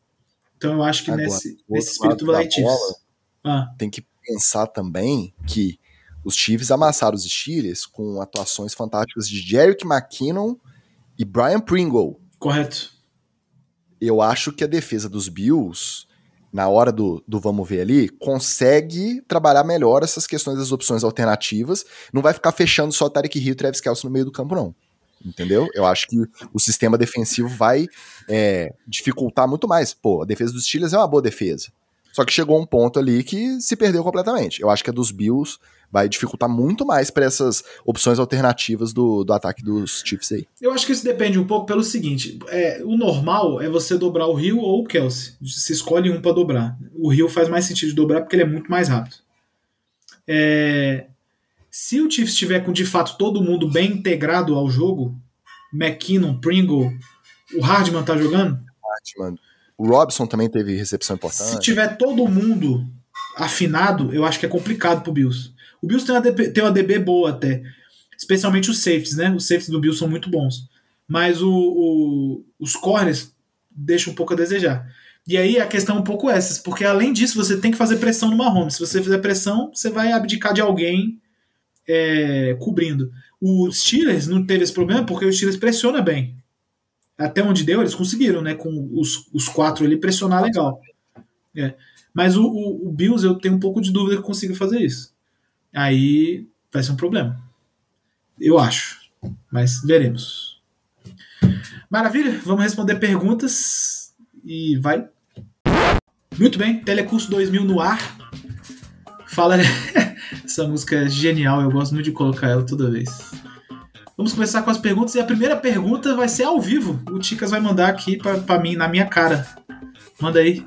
Então eu acho que Agora, nesse, nesse espírito vai Chiefs. bola, Ah, Tem que pensar também que os Chiefs amassaram os Steelers com atuações fantásticas de Jerick McKinnon e Brian Pringle. correto. Eu acho que a defesa dos Bills, na hora do, do vamos ver ali, consegue trabalhar melhor essas questões das opções alternativas. Não vai ficar fechando só Tarek Hill e Travis Kelce no meio do campo, não. Entendeu? Eu acho que o sistema defensivo vai é, dificultar muito mais. Pô, a defesa dos Steelers é uma boa defesa. Só que chegou um ponto ali que se perdeu completamente. Eu acho que a dos Bills vai dificultar muito mais para essas opções alternativas do, do ataque dos Chiefs aí. Eu acho que isso depende um pouco pelo seguinte: é, o normal é você dobrar o Rio ou o Kelsey. Se escolhe um para dobrar. O Rio faz mais sentido de dobrar porque ele é muito mais rápido. É, se o Chiefs estiver com de fato todo mundo bem integrado ao jogo, McKinnon, Pringle, o Hardman tá jogando. Mano, O Robson também teve recepção Se importante. tiver todo mundo afinado, eu acho que é complicado pro Bills. O Bills tem uma DB, tem uma DB boa até. Especialmente os safeties, né? Os safeties do Bills são muito bons. Mas o, o- os corners deixam um pouco a desejar. E aí a questão é um pouco essa, porque além disso você tem que fazer pressão no Mahomes. Se você fizer pressão, você vai abdicar de alguém é, cobrindo. O Steelers não teve esse problema porque o Steelers pressiona bem. Até onde deu, eles conseguiram, né? Com os, os quatro ali pressionar legal. É. Mas o, o, o Bills eu tenho um pouco de dúvida que consiga fazer isso. Aí vai ser um problema. Eu acho. Mas veremos. Maravilha, vamos responder perguntas e vai. Muito bem, Telecurso 2000 no ar. Fala. Essa música é genial, eu gosto muito de colocar ela toda vez. Vamos começar com as perguntas e a primeira pergunta vai ser ao vivo. O Ticas vai mandar aqui pra mim, na minha cara. Manda aí.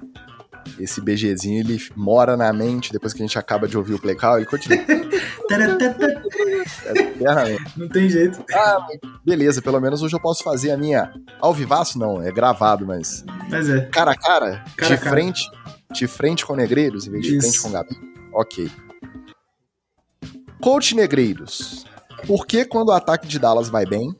Esse BGzinho, ele mora na mente, depois que a gente acaba de ouvir o play call, ele continua. Não tem jeito. ah, beleza, pelo menos hoje eu posso fazer a minha ao vivaço, não, é gravado, mas Mas é. cara a cara, Cara de cara. frente, de frente com negreiros, em vez de Isso. frente com Gabi. Ok. Coach Negreiros. Por que quando o ataque de Dallas vai bem,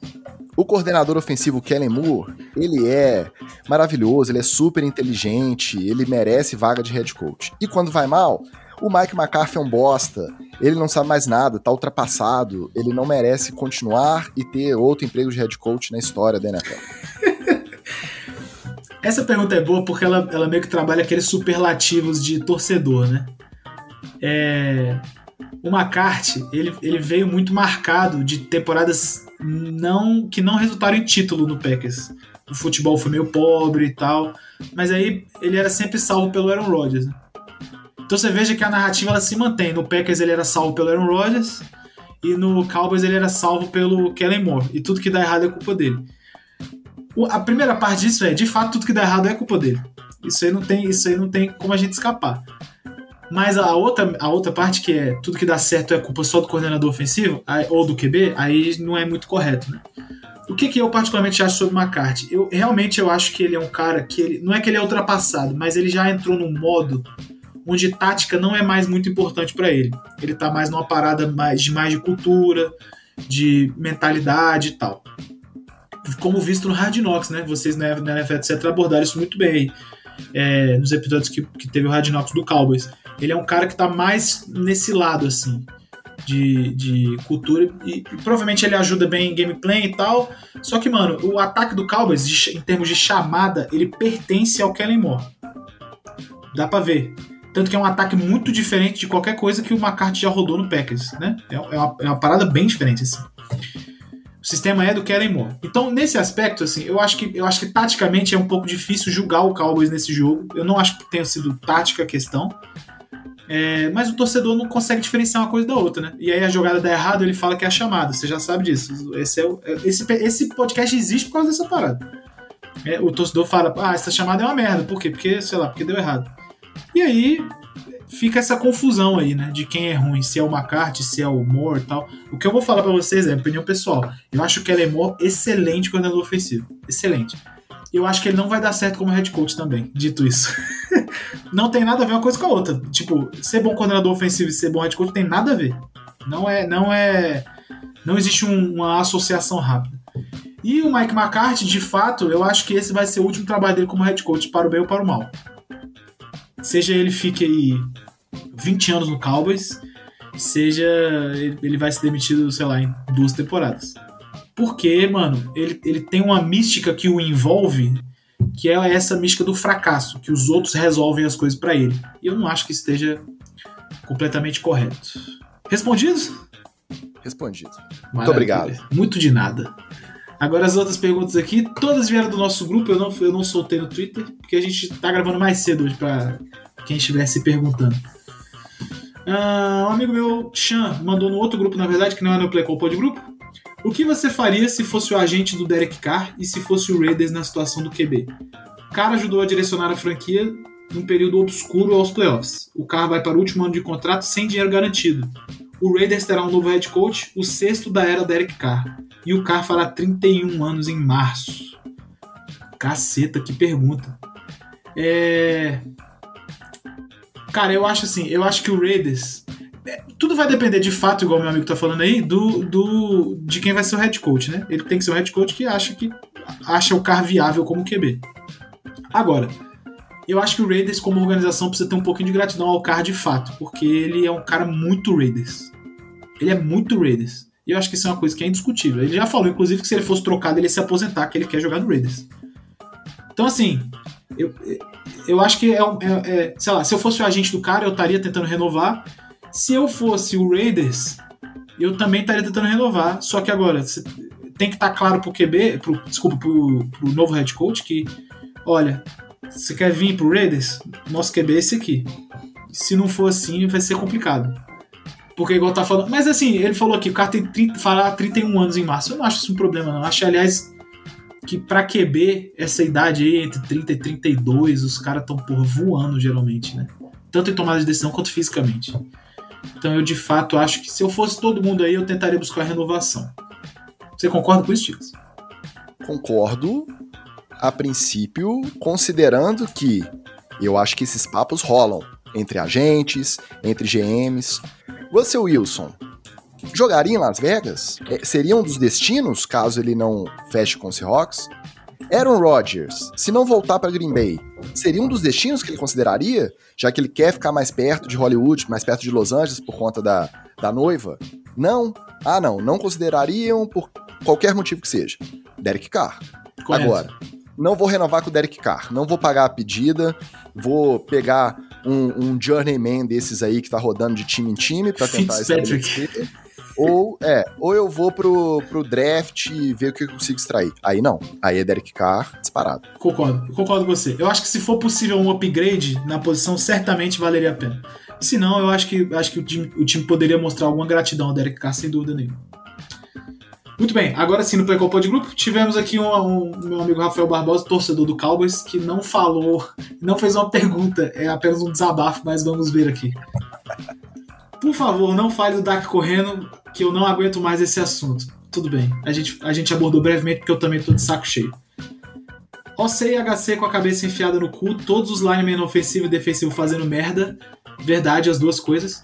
o coordenador ofensivo Kellen Moore, ele é maravilhoso, ele é super inteligente, ele merece vaga de head coach. E quando vai mal, o Mike McCarthy é um bosta, ele não sabe mais nada, tá ultrapassado, ele não merece continuar e ter outro emprego de head coach na história da NFL. Essa pergunta é boa porque ela, ela meio que trabalha aqueles superlativos de torcedor, né? É, o McCarthy, ele, ele veio muito marcado de temporadas não que não resultaram em título no Packers. O futebol foi meio pobre e tal, mas aí ele era sempre salvo pelo Aaron Rodgers. Né? Então você veja que a narrativa ela se mantém. No Packers ele era salvo pelo Aaron Rodgers e no Cowboys ele era salvo pelo Kellen Moore. E tudo que dá errado é culpa dele. O- A primeira parte disso é, de fato, tudo que dá errado é culpa dele. Isso aí não tem, isso aí não tem como a gente escapar. Mas a outra, a outra parte que é tudo que dá certo é culpa só do coordenador ofensivo ou do QB, aí não é muito correto, né? O que, que eu particularmente acho sobre o McCarthy? Eu realmente eu acho que ele é um cara que ele não é que ele é ultrapassado, mas ele já entrou num modo onde tática não é mais muito importante para ele. Ele tá mais numa parada mais de mais de cultura, de mentalidade e tal como visto no Hard Knocks, né? Vocês na NFL etc abordaram isso muito bem aí, é, nos episódios que, que teve o Knocks do Cowboys. Ele é um cara que tá mais nesse lado, assim, de, de cultura e, e provavelmente ele ajuda bem em gameplay e tal. Só que, mano, o ataque do Cowboys, de em termos de chamada, ele pertence ao Kellen Moore. Dá pra ver. Tanto que é um ataque muito diferente de qualquer coisa que o McCarthy já rodou no Packers, né? É, é uma, é uma parada bem diferente, assim. O sistema é do Kellen Moore. Então, nesse aspecto, assim, eu acho que eu acho que taticamente é um pouco difícil julgar o Cowboys nesse jogo. Eu não acho que tenha sido tática a questão. É, mas o torcedor não consegue diferenciar uma coisa da outra, né? E aí a jogada dá errado, ele fala que é a chamada. Você já sabe disso. Esse, é o, esse, esse podcast existe por causa dessa parada. É, o torcedor fala, ah, essa chamada é uma merda. Por quê? Porque, sei lá, porque deu errado. E aí fica essa confusão aí, né? De quem é ruim, se é o McCarthy, se é o Moore e tal. O que eu vou falar para vocês é opinião pessoal. Eu acho que ele é Moore excelente coordenador ofensivo. Excelente. Eu acho que ele não vai dar certo como head coach também, dito isso. não tem nada a ver uma coisa com a outra. Tipo, ser bom coordenador ofensivo e ser bom head coach tem nada a ver. Não é. Não é. Não existe um, uma associação rápida. E o Mike McCarthy, de fato, eu acho que esse vai ser o último trabalho dele como head coach, para o bem ou para o mal. Seja ele fique aí 20 anos no Cowboys, seja ele vai ser demitido, sei lá, em duas temporadas. Porque, mano, ele, ele tem uma mística que o envolve, que é essa mística do fracasso, que os outros resolvem as coisas para ele. E eu não acho que esteja completamente correto. Respondidos? Respondido. Muito obrigado. Muito de nada. Agora as outras perguntas aqui, todas vieram do nosso grupo, eu não, eu não soltei no Twitter, porque a gente tá gravando mais cedo hoje pra quem estiver se perguntando. Uh, um amigo meu, Chan, mandou no outro grupo, na verdade, que não é no Play Call Grupo. O que você faria se fosse o agente do Derek Carr e se fosse o Raiders na situação do QB? Carr ajudou a direcionar a franquia num período obscuro aos playoffs. O Carr vai para o último ano de contrato sem dinheiro garantido. O Raiders terá um novo head coach, o sexto da era Derek Carr. E o Carr fará 31 anos em março. Caceta, que pergunta. É... Cara, eu acho assim, eu acho que o Raiders. É, tudo vai depender de fato, igual meu amigo tá falando aí, do, do de quem vai ser o head coach, né? Ele tem que ser o head coach que acha que acha o carro viável como QB. Agora, eu acho que o Raiders, como organização, precisa ter um pouquinho de gratidão ao Carr de fato, porque ele é um cara muito Raiders. Ele é muito Raiders. E eu acho que isso é uma coisa que é indiscutível. Ele já falou, inclusive, que se ele fosse trocado, ele ia se aposentar, que ele quer jogar no Raiders. Então, assim, eu, eu acho que é, é, é, sei lá, se eu fosse o agente do cara, eu estaria tentando renovar. Se eu fosse o Raiders, eu também estaria tentando renovar. Só que agora, tem que estar tá claro pro QB, pro, desculpa, pro, pro novo head coach que, olha, você quer vir pro Raiders? Nosso QB é esse aqui. Se não for assim, vai ser complicado. Porque igual tá falando. Mas assim, ele falou aqui, o cara tem 30, fará 31 anos em março. Eu não acho isso um problema, não. Acho, aliás, que para QB, essa idade aí, entre 30 e 32, os caras estão voando geralmente, né? Tanto em tomada de decisão quanto fisicamente. Então eu de fato acho que se eu fosse todo mundo aí, eu tentaria buscar renovação. Você concorda com isso, Ticas? Concordo, a princípio, considerando que eu acho que esses papos rolam entre agentes, entre GMs. Russell Wilson, jogaria em Las Vegas? É, seria um dos destinos caso ele não feche com os Seahawks? Aaron Rodgers, se não voltar para Green Bay, seria um dos destinos que ele consideraria, já que ele quer ficar mais perto de Hollywood, mais perto de Los Angeles por conta da, da noiva? Não. Ah, não. Não considerariam por qualquer motivo que seja. Derek Carr. Correto. Agora, não vou renovar com o Derek Carr. Não vou pagar a pedida. Vou pegar um, um journeyman desses aí que tá rodando de time em time para tentar estabelecer. Ou, é, ou eu vou pro, pro draft e ver o que eu consigo extrair. Aí não. Aí é Derek Carr disparado. Concordo, concordo com você. Eu acho que se for possível um upgrade na posição, certamente valeria a pena. Se não, eu acho que, acho que o, time, o time poderia mostrar alguma gratidão ao Derek Carr, sem dúvida nenhuma. Muito bem, agora sim no Play de Grupo, tivemos aqui um, um, meu amigo Rafael Barbosa, torcedor do Cowboys, que não falou, não fez uma pergunta, é apenas um desabafo, mas vamos ver aqui. Por favor, não fale do Dak correndo, que eu não aguento mais esse assunto. Tudo bem, a gente, a gente abordou brevemente porque eu também tô de saco cheio. OC e HC com a cabeça enfiada no cu, todos os linemen ofensivo e defensivo fazendo merda. Verdade, as duas coisas.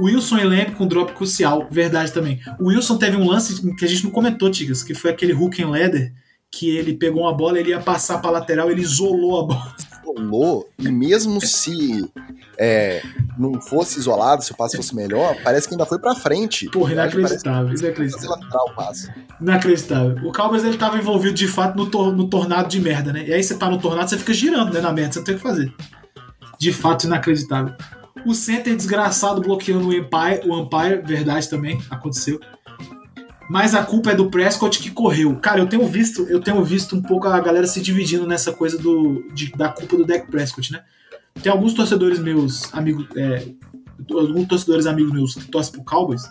Wilson e Lamb com drop crucial, verdade também. O Wilson teve um lance que a gente não comentou, Tigas, que foi aquele hook and ladder, que ele pegou uma bola, ele ia passar para lateral, ele isolou a bola. Isolou, e mesmo se é, não fosse isolado, se o passe fosse melhor, parece que ainda foi para frente. Porra, inacreditável, inacreditável. Lateral, passe. Inacreditável. O Cowboys ele tava envolvido de fato no, tor no tornado de merda, né? E aí você tá no tornado, você fica girando né, na merda, você tem o que fazer. De fato, inacreditável. O center desgraçado bloqueando o Empire, o Empire, verdade também, aconteceu. mas a culpa é do Prescott que correu. Cara, eu tenho visto, eu tenho visto um pouco a galera se dividindo nessa coisa do, de, da culpa do Dak Prescott, né? Tem alguns torcedores meus, amigos, é, alguns torcedores amigos meus que torcem pro Cowboys,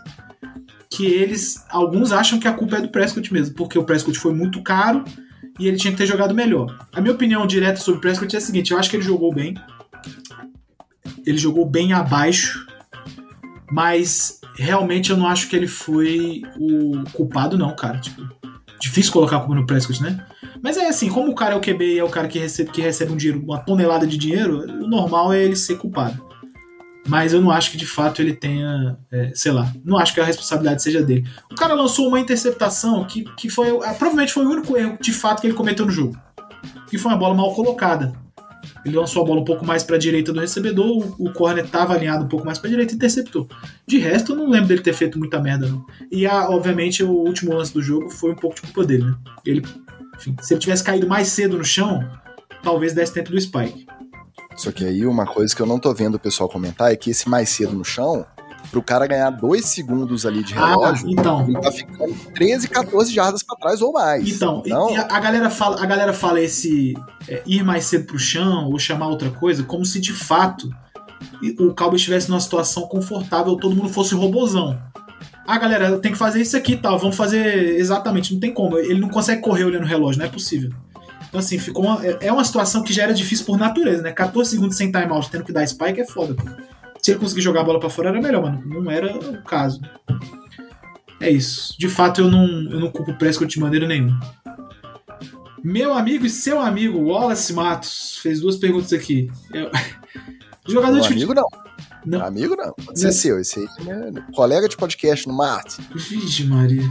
que eles, alguns acham que a culpa é do Prescott mesmo, porque o Prescott foi muito caro e ele tinha que ter jogado melhor. A minha opinião direta sobre o Prescott é a seguinte: eu acho que ele jogou bem, ele jogou bem abaixo, mas realmente eu não acho que ele foi o culpado, não, cara. Tipo, difícil colocar a culpa no Prescott, né? Mas é assim, como o cara é o QB e é o cara que recebe, que recebe um dinheiro, uma tonelada de dinheiro, o normal é ele ser culpado. Mas eu não acho que de fato ele tenha, é, sei lá, não acho que a responsabilidade seja dele. O cara lançou uma interceptação que, que foi, provavelmente foi o único erro de fato que ele cometeu no jogo. Que foi uma bola mal colocada. Ele lançou a bola um pouco mais para a direita do recebedor, o corner estava alinhado um pouco mais para a direita e interceptou. De resto, eu não lembro dele ter feito muita merda, não. E, a, obviamente, o último lance do jogo foi um pouco de culpa dele, né? Ele, enfim, se ele tivesse caído mais cedo no chão, talvez desse tempo do Spike. Só que aí uma coisa que eu não tô vendo o pessoal comentar é que esse mais cedo no chão pro cara ganhar dois segundos ali de ah, relógio, ah, então. ele tá ficando 13, 14 jardas para trás ou mais. Então, então... A, a, galera fala, a galera fala esse é, ir mais cedo pro chão ou chamar outra coisa, como se de fato o Cowboys estivesse numa situação confortável, todo mundo fosse robozão. Ah, galera, tem que fazer isso aqui, tá? Vamos fazer exatamente, não tem como. Ele não consegue correr olhando o relógio, não é possível. Então, assim, ficou uma, é, é uma situação que já era difícil por natureza, né? 14 segundos sem timeout, tendo que dar spike é foda, pô se ele conseguir jogar a bola para fora era melhor, mano. Não era o caso. É isso. De fato, eu não, eu não culpo o Prescott de maneira nenhuma. Meu amigo e seu amigo, Wallace Matos, fez duas perguntas aqui. Eu... Jogador Meu de amigo não. não. Amigo não. Pode ser seu. Esse aí é colega de podcast no Marte. Vixe, Maria.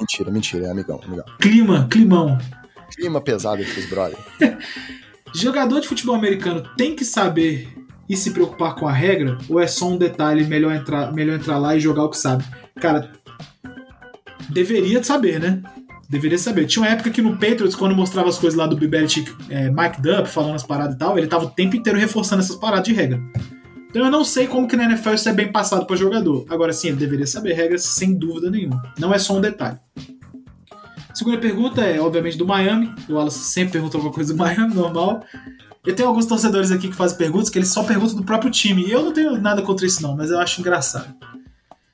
Mentira, mentira. É amigão, amigão. Clima, climão. Clima pesado entre os brothers. Jogador de futebol americano tem que saber e se preocupar com a regra? Ou é só um detalhe, melhor entrar, melhor entrar lá e jogar o que sabe? Cara, deveria saber, né? Deveria saber. Tinha uma época que no Patriots, quando mostrava as coisas lá do Biberic é, Mike Dupp, falando as paradas e tal, ele tava o tempo inteiro reforçando essas paradas de regra. Então eu não sei como que na NFL isso é bem passado para jogador. Agora sim, ele deveria saber regras sem dúvida nenhuma. Não é só um detalhe. segunda pergunta é, obviamente, do Miami. O Wallace sempre pergunta alguma coisa do Miami, normal. Eu tenho alguns torcedores aqui que fazem perguntas que eles só perguntam do próprio time. Eu não tenho nada contra isso, não, mas eu acho engraçado.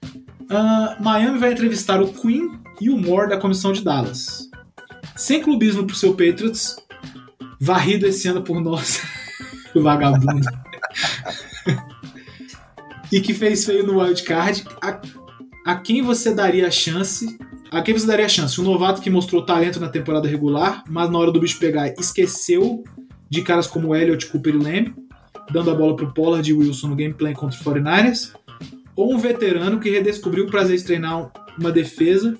Uh, Miami vai entrevistar o Queen e o Moore da comissão de Dallas. Sem clubismo pro seu Patriots, varrido esse ano por nós, vagabundo. e que fez feio no wildcard. A, a quem você daria a chance? A quem você daria a chance? Um novato que mostrou talento na temporada regular, mas na hora do bicho pegar esqueceu de caras como Elliott, Cooper e Lamb, dando a bola para o Pollard e Wilson no gameplay contra os 49ers, ou um veterano que redescobriu o prazer de treinar uma defesa,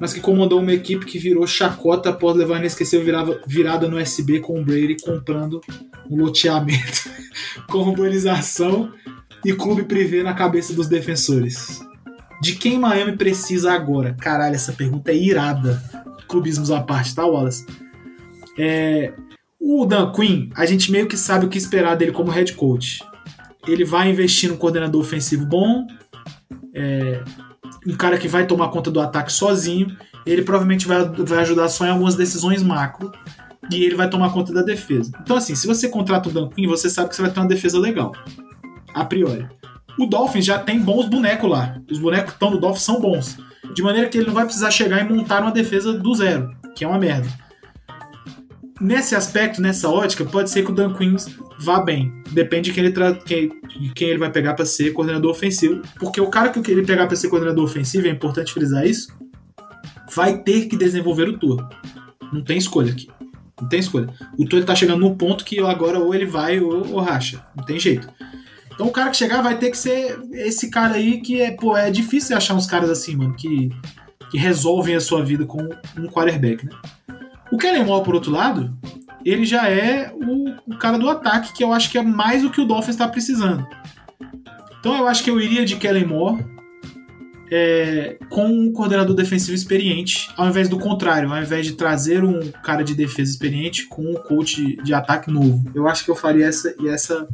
mas que comandou uma equipe que virou chacota após levar inesquecível virava, virada no SB com o Brady comprando um loteamento com urbanização e clube privê na cabeça dos defensores. De quem Miami precisa agora? Caralho, essa pergunta é irada. Clubismos à parte, tá, Wallace? É, o Dan Quinn, a gente meio que sabe o que esperar dele como head coach. Ele vai investir num coordenador ofensivo bom, é, um cara que vai tomar conta do ataque sozinho. Ele provavelmente vai, vai ajudar só em algumas decisões macro e ele vai tomar conta da defesa. Então, assim, se você contrata o Dan Quinn, você sabe que você vai ter uma defesa legal, a priori. O Dolphins já tem bons bonecos lá. Os bonecos que estão no Dolphins são bons. De maneira que ele não vai precisar chegar e montar uma defesa do zero, que é uma merda nesse aspecto, nessa ótica, pode ser que o Dan Quinn vá bem. Depende de quem ele, tra... quem, quem ele vai pegar para ser coordenador ofensivo. Porque o cara que ele pegar para ser coordenador ofensivo, é importante frisar isso, vai ter que desenvolver o tour. Não tem escolha aqui. Não tem escolha. O tour tá chegando num ponto que agora ou ele vai ou, ou racha. Não tem jeito. Então o cara que chegar vai ter que ser esse cara aí que é, pô, é difícil achar uns caras assim, mano, que, que resolvem a sua vida com um quarterback, né? O Kellen Moore, por outro lado, ele já é o, o, cara do ataque, que eu acho que é mais o que o Dolphins está precisando. Então eu acho que eu iria de Kellen Moore é, com um coordenador defensivo experiente, ao invés do contrário, ao invés de trazer um cara de defesa experiente com um coach de ataque novo. Eu acho que eu faria essa essa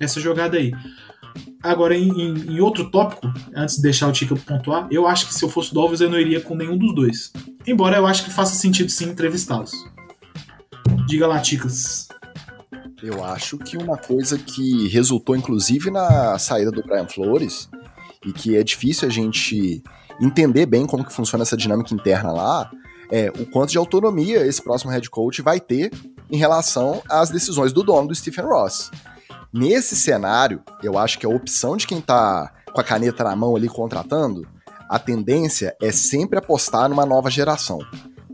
essa jogada aí. Agora, em, em, em, outro tópico, antes de deixar o Tica pontuar, eu acho que se eu fosse o Dolphins eu não iria com nenhum dos dois. Embora eu acho que faça sentido sim entrevistá-los. Diga lá, Ticas. Eu acho que uma coisa que resultou inclusive na saída do Brian Flores e que é difícil a gente entender bem como que funciona essa dinâmica interna lá, é o quanto de autonomia esse próximo head coach vai ter em relação às decisões do dono do Stephen Ross. Nesse cenário, eu acho que a opção de quem tá com a caneta na mão ali contratando, a tendência é sempre apostar numa nova geração.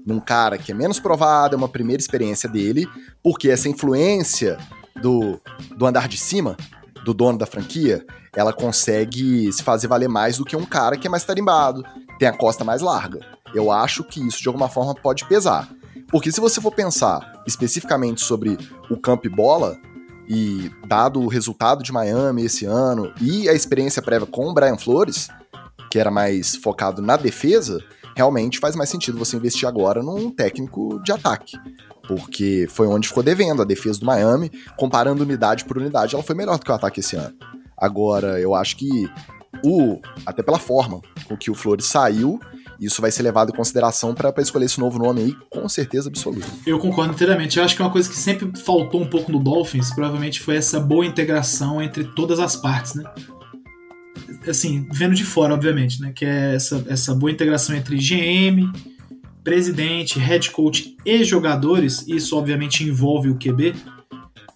Num cara que é menos provado, é uma primeira experiência dele, porque essa influência do, do andar de cima, do dono da franquia, ela consegue se fazer valer mais do que um cara que é mais tarimbado, tem a costa mais larga. Eu acho que isso de alguma forma pode pesar. Porque se você for pensar especificamente sobre o campo e bola, e dado o resultado de Miami esse ano e a experiência prévia com o Brian Flores, que era mais focado na defesa, realmente faz mais sentido você investir agora num técnico de ataque. Porque foi onde ficou devendo a defesa do Miami, comparando unidade por unidade, ela foi melhor do que o ataque esse ano. Agora, eu acho que o até pela forma com que o Flores saiu, isso vai ser levado em consideração para escolher esse novo nome aí, com certeza absoluta. Eu concordo inteiramente. Eu acho que uma coisa que sempre faltou um pouco no Dolphins, provavelmente foi essa boa integração entre todas as partes, né? Assim, vendo de fora, obviamente, né? Que é essa, essa boa integração entre GM, presidente, head coach e jogadores. Isso, obviamente, envolve o QB.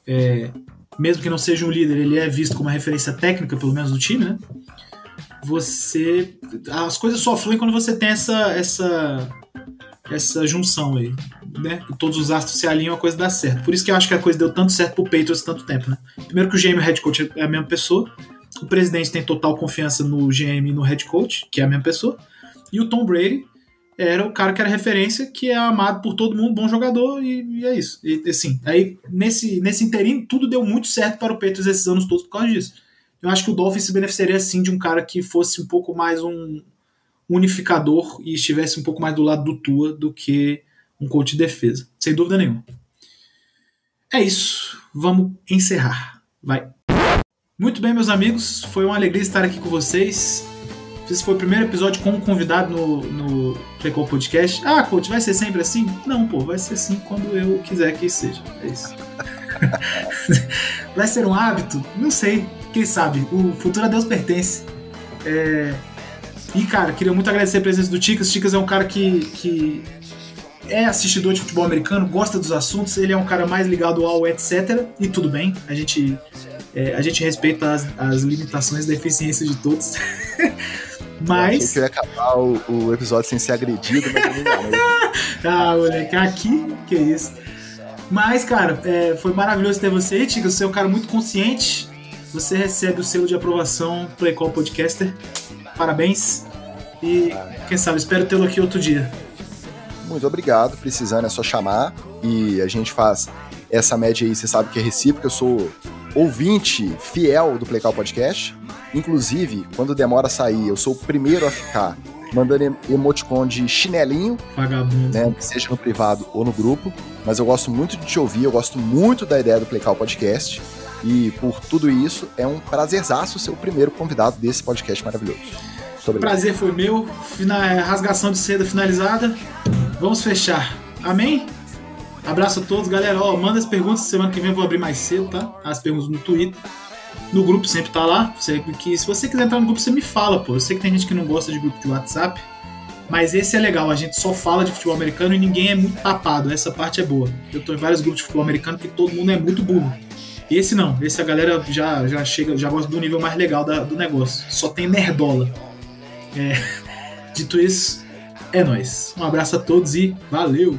É, mesmo que não seja um líder, ele é visto como uma referência técnica, pelo menos, do time, né? Você. As coisas só fluem quando você tem essa. essa essa junção aí, né? Todos os astros se alinham, a coisa dá certo. Por isso que eu acho que a coisa deu tanto certo pro Patriots tanto tempo, né? Primeiro que o GM e o head coach é a mesma pessoa, o presidente tem total confiança no GM e no head coach, que é a mesma pessoa, e o Tom Brady era o cara que era referência, que é amado por todo mundo, bom jogador, e, e é isso. E, assim, aí nesse, nesse interim, tudo deu muito certo para o Patriots esses anos todos por causa disso. Eu acho que o Dolphins se beneficiaria sim de um cara que fosse um pouco mais um unificador e estivesse um pouco mais do lado do Tua do que um coach de defesa, sem dúvida nenhuma. É isso, vamos encerrar. Vai. Muito bem, meus amigos, foi uma alegria estar aqui com vocês. Esse foi o primeiro episódio com um convidado no, no Podcast. Ah, coach, vai ser sempre assim? Não, pô, vai ser assim quando eu quiser que seja. É isso. vai ser um hábito? Não sei. Quem sabe? O futuro a Deus pertence. É... E, cara, queria muito agradecer a presença do Ticas. Ticas é um cara que, que é assistidor de futebol americano, gosta dos assuntos, ele é um cara mais ligado ao etc. E tudo bem, a gente, é, a gente respeita as, as limitações e deficiências de todos. Mas. Eu ia acabar o, o, episódio sem ser agredido, mas não. Né? ah, moleque, aqui, que isso. Mas, cara, é, foi maravilhoso ter você, Tica. Você é um cara muito consciente. Você recebe o selo de aprovação Playcall Podcaster. Parabéns. E quem sabe, espero tê-lo aqui outro dia. Muito obrigado. Precisando é só chamar. E a gente faz essa média aí, você sabe que é recíproca. Eu sou ouvinte fiel do Playcall Podcast. Inclusive, quando demora a sair, eu sou o primeiro a ficar mandando emoticon de chinelinho, Vagabundo. né, seja no privado ou no grupo. Mas eu gosto muito de te ouvir, eu gosto muito da ideia do Playcall Podcast. E por tudo isso, é um prazerzaço ser o primeiro convidado desse podcast maravilhoso. O prazer foi meu. Fina, rasgação de seda finalizada. Vamos fechar. Amém? Abraço a todos, galera. Ó, manda as perguntas. Semana que vem eu vou abrir mais cedo, tá? As perguntas no Twitter. No grupo sempre tá lá. Que, se você quiser entrar no grupo, você me fala, pô. Eu sei que tem gente que não gosta de grupo de WhatsApp. Mas esse é legal, a gente só fala de futebol americano e ninguém é muito tapado. Essa parte é boa. Eu tô em vários grupos de futebol americano que todo mundo é muito burro. Esse não, esse a galera já, já chega, já gosta do nível mais legal da, do negócio. Só tem nerdola. É, dito isso, é nós. Um abraço a todos e valeu!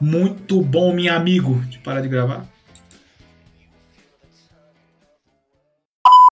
Muito bom, meu amigo. De parar de gravar.